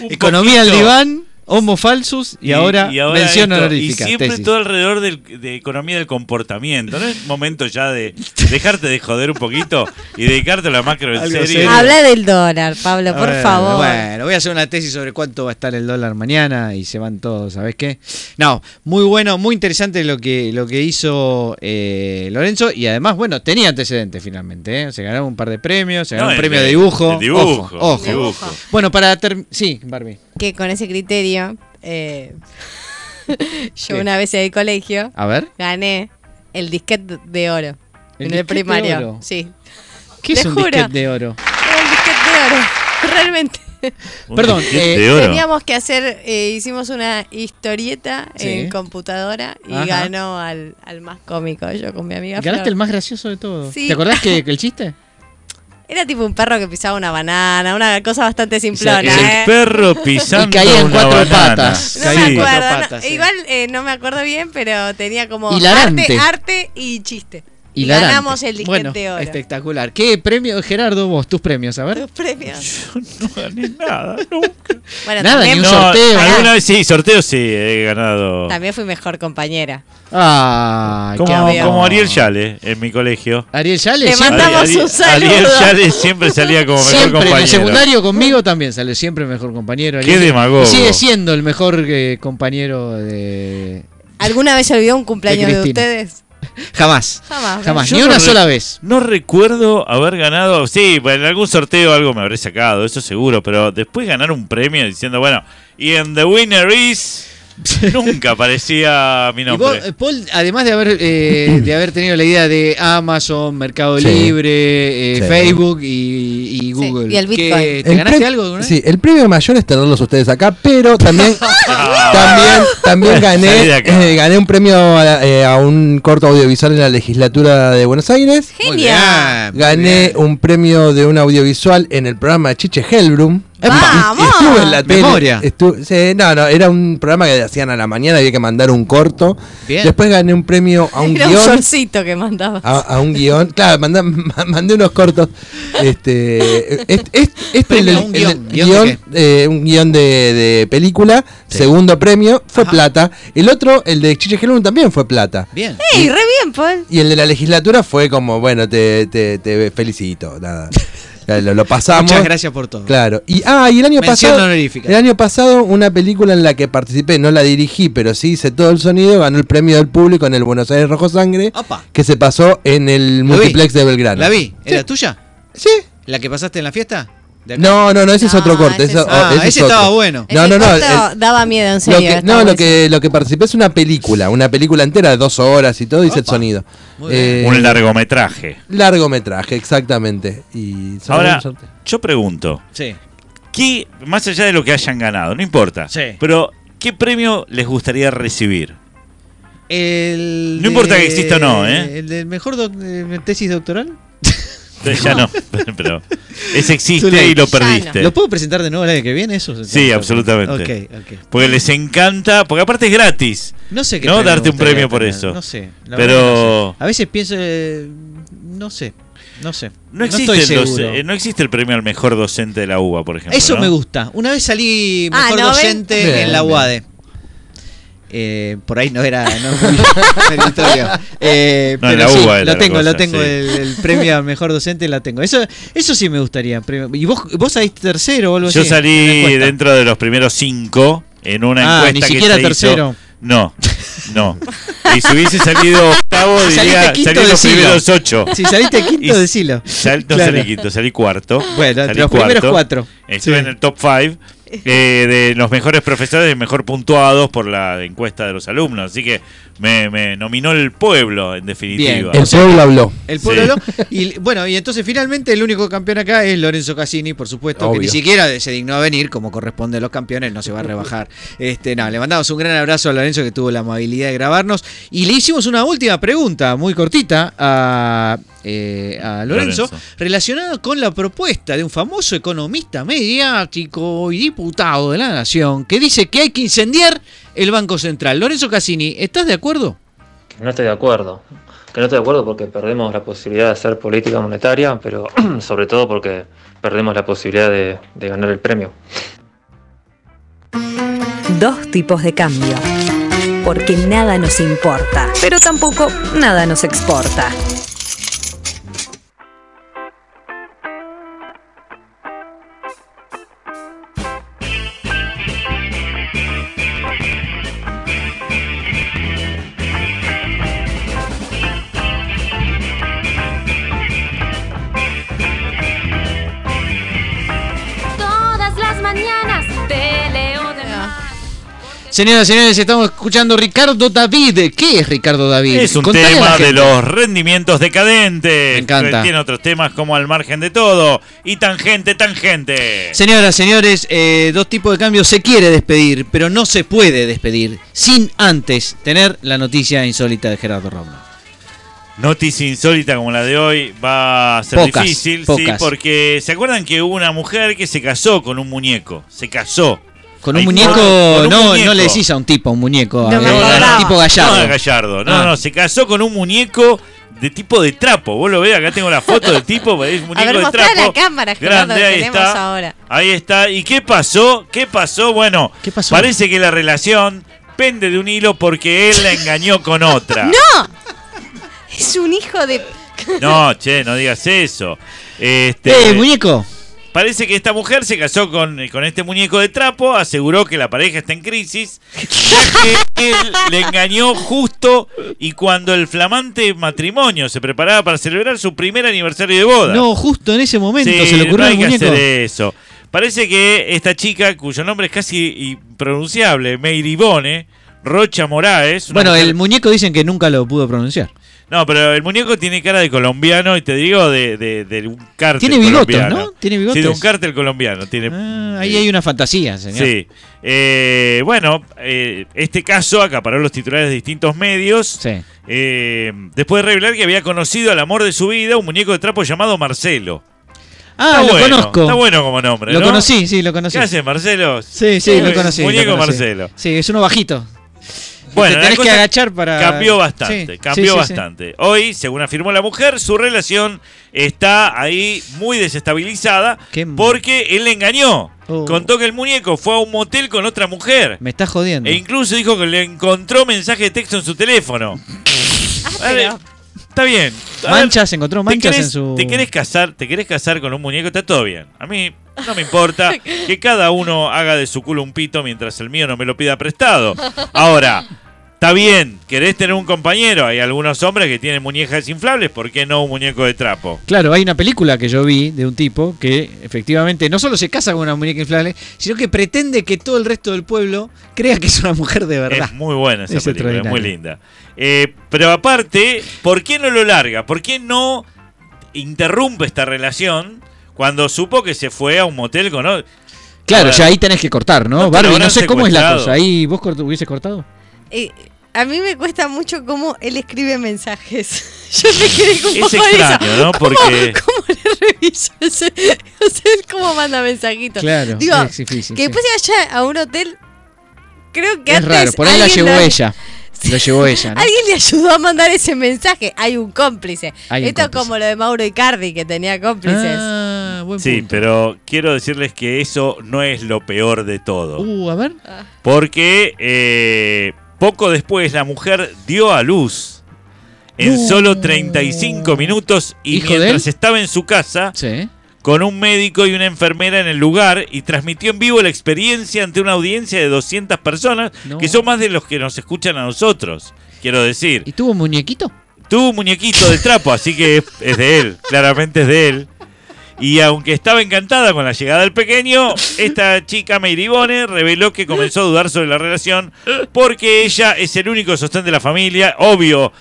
Economía al diván, Homo falsus y, ahora, mención esto. honorífica. Y siempre tesis. todo alrededor del- de economía del comportamiento. ¿No es momento ya de dejarte de joder un poquito y dedicarte a la macro en serio? serio. Habla del dólar, Pablo, por Bueno, favor. Bueno, voy a hacer una tesis sobre cuánto va a estar el dólar mañana y se van todos, ¿sabes qué? No, muy bueno, muy interesante lo que, lo que hizo eh, Lorenzo y además, bueno, tenía antecedentes finalmente, ¿eh? Se ganó un par de premios, se ganó No, un el premio de- de dibujo. el dibujo, Ojo, ojo. el dibujo. Bueno, para terminar... Sí, Barbie. Que con ese criterio, eh, yo ¿Qué? una vez en el colegio A ver. gané el disquete de oro. ¿El en el primario. de oro? Sí. ¿Qué Te es un juro. disquete de oro? Un disquete de oro. Realmente. Perdón, eh. Teníamos que hacer, eh, hicimos una historieta Sí. en computadora y Ajá. ganó al, al más cómico, yo con mi amiga. Ganaste Flor. el más gracioso de todos. Sí. ¿Te acordás que, que el chiste? Era tipo un perro que pisaba una banana, una cosa bastante simplona, el ¿eh? El perro pisando Y caía en una cuatro banana. patas. No me acuerdo, no- patas, sí. igual eh, no me acuerdo bien, pero tenía como Hilarante. arte, arte y chiste. Y Hilarante. ganamos el disquete bueno, de oro. espectacular. ¿Qué premio, Gerardo, vos, tus premios? A ver. Los premios. No gané nada, nunca. Bueno, Nada, también, ni un No, sorteo. alguna vez sí, sorteo sí, he ganado. también fui mejor compañera. Qué Como, como Ariel Yale en mi colegio. Ariel Yale Te siempre, mandamos Ari- un saludo. Ariel Yale siempre salía como mejor siempre en compañero. el secundario conmigo también sale siempre mejor compañero. Qué demagogo. Y sigue siendo el mejor eh, compañero de... ¿Alguna vez se olvidó un cumpleaños de, ustedes? Jamás. Jamás. Jamás. Yo Ni no una sola vez. No recuerdo haber ganado. Sí, pues, en algún sorteo algo me habré sacado, eso seguro. Pero después ganar un premio diciendo, bueno, y en The Winner is. Nunca aparecía mi Y vos, nombre. eh, Paul, además de haber, eh, de haber tenido la idea de Amazon, Mercado Sí. Libre, eh, Sí. Facebook y, y Google, y el ¿qué- Bitcoin. ¿te El ganaste algo? vez? Sí, el premio mayor es tenerlos ustedes acá, pero también Ah. también también gané eh, gané un premio a, eh, a un corto audiovisual en la legislatura de Buenos Aires. Genial. Gané un premio de un audiovisual en el programa de Chiche Hellbrum. ¡Vamos! Estuve en la tele. Memoria. sí, no, no, era un programa que hacían a la mañana, había que mandar un corto. Bien. Después gané un premio a un Era un guion. shortcito que mandaba. A, a un guion. Claro, mandé, mandé unos cortos. Este, este, este, este el- un el- guion. el ¿Guión de guion, eh, un guion de, de película. Sí. Segundo premio fue Ajá. plata. El otro, el de Chiche Hellbrum, también fue plata. Bien. ¡Ey, re bien, Paul! Y el de la legislatura fue como, bueno, te, te, te felicito. Nada. Lo, lo pasamos. Muchas gracias por todo. Claro. Y, ah, y el año Mención pasado. honorífica. El año pasado, una película en la que participé, no la dirigí, pero sí hice todo el sonido, ganó el premio del público en el Buenos Aires Rojo Sangre, Opa. que se pasó en el vi. multiplex de Belgrano. ¿La vi? ¿Era Sí. tuya? Sí. ¿La que pasaste en la fiesta? No, no, no, ese es otro corte. ese Ah, ese es ese estaba bueno. No, no, no, el- daba miedo, en Lo serio. que, está no, lo que, lo que participé es una película, una película entera de dos horas y todo, hice el sonido. Eh, Un largometraje. largometraje, exactamente. Y Ahora, yo pregunto, Sí. ¿qué, más allá de lo que hayan ganado, no importa, Sí. pero ¿qué premio les gustaría recibir? El No importa que exista o no, ¿eh? ¿El del mejor doc- eh, tesis doctoral? Entonces ya no, pero ese existe y lo no. perdiste. ¿Lo puedo presentar de nuevo el año que viene? Eso Sí, absolutamente. Porque les encanta, porque aparte es gratis. No sé qué No, darte un premio por tener, eso. No sé. la Pero- no sé. A veces pienso. eh, no sé. No sé. No existe, el seguro. doce- eh, no existe el premio al mejor docente de la UBA, por ejemplo. Eso ¿no? me gusta. Una vez salí Ah, mejor ¿no docente en la bien. UADE. Eh, por ahí no era no. Eh, No, en pero la sí, era lo la tengo, cosa, lo tengo, sí. el, el premio al mejor docente lo tengo. Eso, eso sí me gustaría. premio. ¿Y vos, vos saliste tercero o algo Yo así? la salí dentro de los primeros cinco en una Ah, encuesta ni que siquiera hizo. tercero. No, no. Y si hubiese salido octavo, Si diría, salí los primeros ocho. Si saliste quinto, decilo. Sal- no Claro. salí quinto, salí cuarto. Bueno, Salí los primeros cuatro. Estuve Sí. en el top five eh, de los mejores profesores y mejor puntuados por la encuesta de los alumnos. Así que me, me nominó el pueblo, en definitiva. El pueblo habló. El pueblo Sí. habló. Y bueno, y entonces finalmente el único campeón acá es Lorenzo Cassini, por supuesto, que ni siquiera se dignó a venir, como corresponde a los campeones, no se va a rebajar. Este, no, le mandamos un gran abrazo a Lorenzo que tuvo la amabilidad de grabarnos. Y le hicimos una última pregunta, muy cortita, a, eh, a Lorenzo, Lorenzo. relacionada con la propuesta de un famoso economista mediático y diputado de la Nación, que dice que hay que incendiar el Banco Central. Lorenzo Cassini, ¿estás de acuerdo? No estoy de acuerdo. Que no estoy de acuerdo porque perdemos la posibilidad de hacer política monetaria, pero sobre todo porque perdemos la posibilidad de, de ganar el premio. Dos tipos de cambio. Porque nada nos importa, pero tampoco nada nos exporta. Señoras y señores, estamos escuchando Ricardo David. ¿Qué es Ricardo David? Es un Contale tema de los rendimientos decadentes. Me encanta. Tiene otros temas como al margen de todo y tangente, tangente. Señoras, señores, eh, dos tipos de cambios se quiere despedir, pero no se puede despedir sin antes tener la noticia insólita de Gerardo Romano. Noticia insólita como la de hoy va a ser Pocas, difícil, sí, porque se acuerdan que hubo una mujer que se casó con un muñeco, se casó. Con un Ay, muñeco, con un no, muñeco. no le decís a un tipo, un muñeco, No a- a- tipo gallardo. No, Gallardo. No, Ah. no, se casó con un muñeco de tipo de trapo. Vos lo ves, acá tengo la foto del tipo, es un muñeco A ver, de trapo. la cámara, Grande, ahí está. ahora. Ahí está. ¿Y qué pasó? ¿Qué pasó? Bueno, ¿Qué pasó? parece que la relación pende de un hilo porque él la engañó con otra. ¡No! Es un hijo de. No, che, no digas eso. Este, ¡Eh, muñeco! Parece que esta mujer se casó con, con este muñeco de trapo, aseguró que la pareja está en crisis, ya que él le engañó justo y cuando el flamante matrimonio se preparaba para celebrar su primer aniversario de boda. No, justo en ese momento Sí, se le ocurrió no hay al que muñeco. hacer eso. Parece que esta chica, cuyo nombre es casi impronunciable, Meiribone, Rocha Moraes. Bueno, el muñeco dicen que nunca lo pudo pronunciar. No, pero el muñeco tiene cara de colombiano y te digo de, de, de un cártel Tiene bigotes, colombiano. ¿no? Tiene Sí, bigotes. de un cártel colombiano. Tiene, Ah, ahí hay una fantasía, señor. Sí. Eh, bueno, eh, este caso acaparó los titulares de distintos medios. Sí. eh, después de revelar que había conocido al amor de su vida, un muñeco de trapo llamado Marcelo. Ah, Está lo bueno, conozco. Está bueno como nombre, Lo ¿no? conocí, sí, lo conocí. ¿Qué hace Marcelo? Sí, sí, lo conocí. lo Muñeco conocí. Marcelo. Sí, es uno bajito. Bueno, Te tenés que agachar para. Cambió bastante, Sí, cambió sí, sí, sí. bastante. Hoy, según afirmó la mujer, su relación está ahí muy desestabilizada Qué- porque él le engañó. Oh. Contó que el muñeco fue a un motel con otra mujer. Me estás jodiendo. E incluso dijo que le encontró mensaje de texto en su teléfono. A ver, Está bien. A ver, Manchas, encontró ¿te manchas querés, en su. te querés casar, te querés casar con un muñeco, está todo bien. A mí no me importa que cada uno haga de su culo un pito mientras el mío no me lo pida prestado. Ahora, está bien, querés tener un compañero. Hay algunos hombres que tienen muñecas inflables, ¿por qué no un muñeco de trapo? Claro, hay una película que yo vi de un tipo que efectivamente no solo se casa con una muñeca inflable, sino que pretende que todo el resto del pueblo crea que es una mujer de verdad. Es muy buena esa Es película, es muy linda. Eh, pero aparte, ¿por qué no lo larga? ¿Por qué no interrumpe esta relación cuando supo que se fue a un motel con... o- Claro, ya ahí tenés que cortar, ¿no? Barbie, no sé cómo es la cosa. Ahí vos cort- hubiese cortado. Eh, a mí me cuesta mucho cómo él escribe mensajes. Yo me quedé con un Es poco de eso. extraño, ¿no? ¿Cómo- Porque- ¿Cómo, le reviso ese? O sea, cómo manda mensajitos. Claro, Digo, es difícil. que sí. después se vaya a un hotel. Creo que Es antes. raro, por ahí la llevó ella. Lo llevó ella, ¿no? Alguien le ayudó a mandar ese mensaje. Hay un cómplice. Hay un Esto cómplice. como lo de Mauro Icardi, que tenía cómplices. Ah, buen Sí, punto. pero quiero decirles que eso no es lo peor de todo. Uh, a ver. Porque eh, poco después la mujer dio a luz en No. solo 35 minutos y ¿Hijo de mientras estaba en su casa Sí. con un médico y una enfermera en el lugar y transmitió en vivo la experiencia ante una audiencia de 200 personas, No. que son más de los que nos escuchan a nosotros, quiero decir. ¿Y tuvo un muñequito? Tuvo un muñequito de trapo, así que es, es de él, claramente es de él. Y aunque estaba encantada con la llegada del pequeño, esta chica Meiribone reveló que comenzó a dudar sobre la relación porque ella es el único sostén de la familia. Obvio,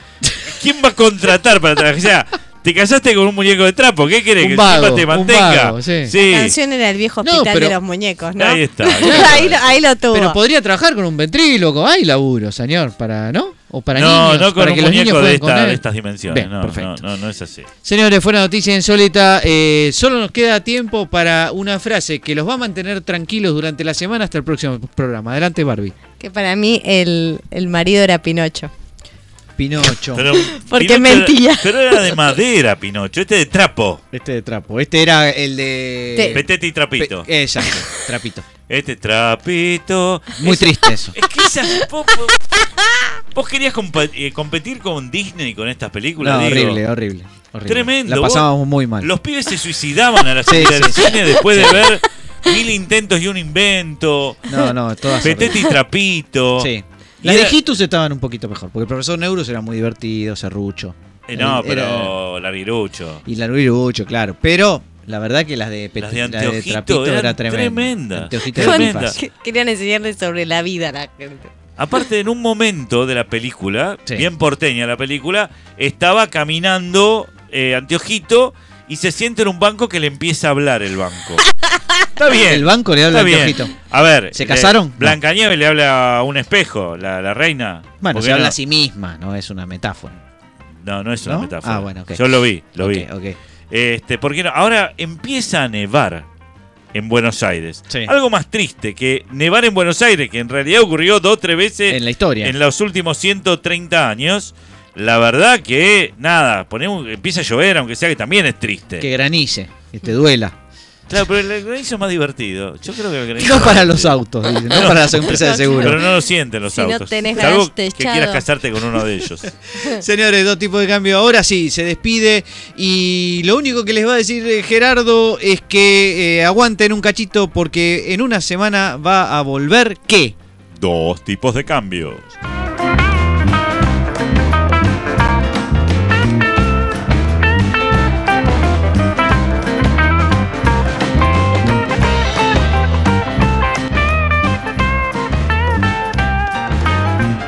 ¿quién va a contratar para trabajar? O sea, te casaste con un muñeco de trapo, ¿qué querés? Un ¿Que vago, te un mantenga? vago, sí. La canción era el viejo No, hospital pero- de los muñecos, ¿no? Ahí está. ahí, lo, ahí lo tuvo. Pero podría trabajar con un ventríloco. Hay laburo, señor, para, ¿no? O para no, niños. no con para un que los niños muñeco de, esta- de estas dimensiones. Bien, no, perfecto. no, no, no es así. Señores, fue una noticia insólita. Eh, solo nos queda tiempo para una frase que los va a mantener tranquilos durante la semana hasta el próximo programa. Adelante, Barbie. Que para mí el, el marido era Pinocho. Pinocho. Pero, Porque Pinocho mentía. era- Pero era de madera, Pinocho, este de trapo. Este de trapo. Este era el de. Te- Petete y trapito. Pe- Exacto, trapito. Este trapito. Muy triste eso. Es que esa. Vos, vos- vos querías eh, competir con Disney con estas películas. No, digo. horrible, horrible, horrible. Tremendo. La vos- pasábamos muy mal. Los pibes se suicidaban a la Sí, salida del sí. cine después de ver mil intentos y un invento. No, no, todas Petete y trapito. Sí. Las de Hitus estaban un poquito mejor, porque el profesor Neurus era muy divertido, serrucho. Eh, no, Era- pero Larguirucho. Y la Luirucho, claro. Pero la verdad que las de, Pet- Las de la Anteojito Trapito eran era tremenda. Querían enseñarle sobre la vida a la gente. Aparte, en un momento de la película, Sí. bien porteña la película, estaba caminando eh, Anteojito y se siente en un banco que le empieza a hablar el banco. Está bien. El banco le habla Está a bien. Anteojito. A ver. ¿Se casaron? No. Blancanieves le habla a un espejo, la, la reina. Bueno, ¿Por se qué habla no? a sí misma, no es una metáfora. No, no es una ¿No? metáfora. Ah, bueno, ok. Yo lo vi, lo vi. Ok, ok. Este, ¿por qué no? Ahora empieza a nevar en Buenos Aires. Sí. Algo más triste que nevar en Buenos Aires, que en realidad ocurrió dos o tres veces En la historia. en los últimos 130 años. La verdad que, nada, ponemos, empieza a llover, aunque sea que también es triste. Que granice, que te duela. Claro, pero el granizo es más divertido. Yo creo que el granizo No es para los autos, dice, no para las empresas de seguro. Pero no lo sienten los Si no autos. tenés Salvo que quieras casarte con uno de ellos. Señores, dos tipos de cambio. Ahora sí, se despide. Y lo único que les va a decir eh, Gerardo es que eh, aguanten un cachito porque en una semana va a volver ¿qué? Dos tipos de cambios.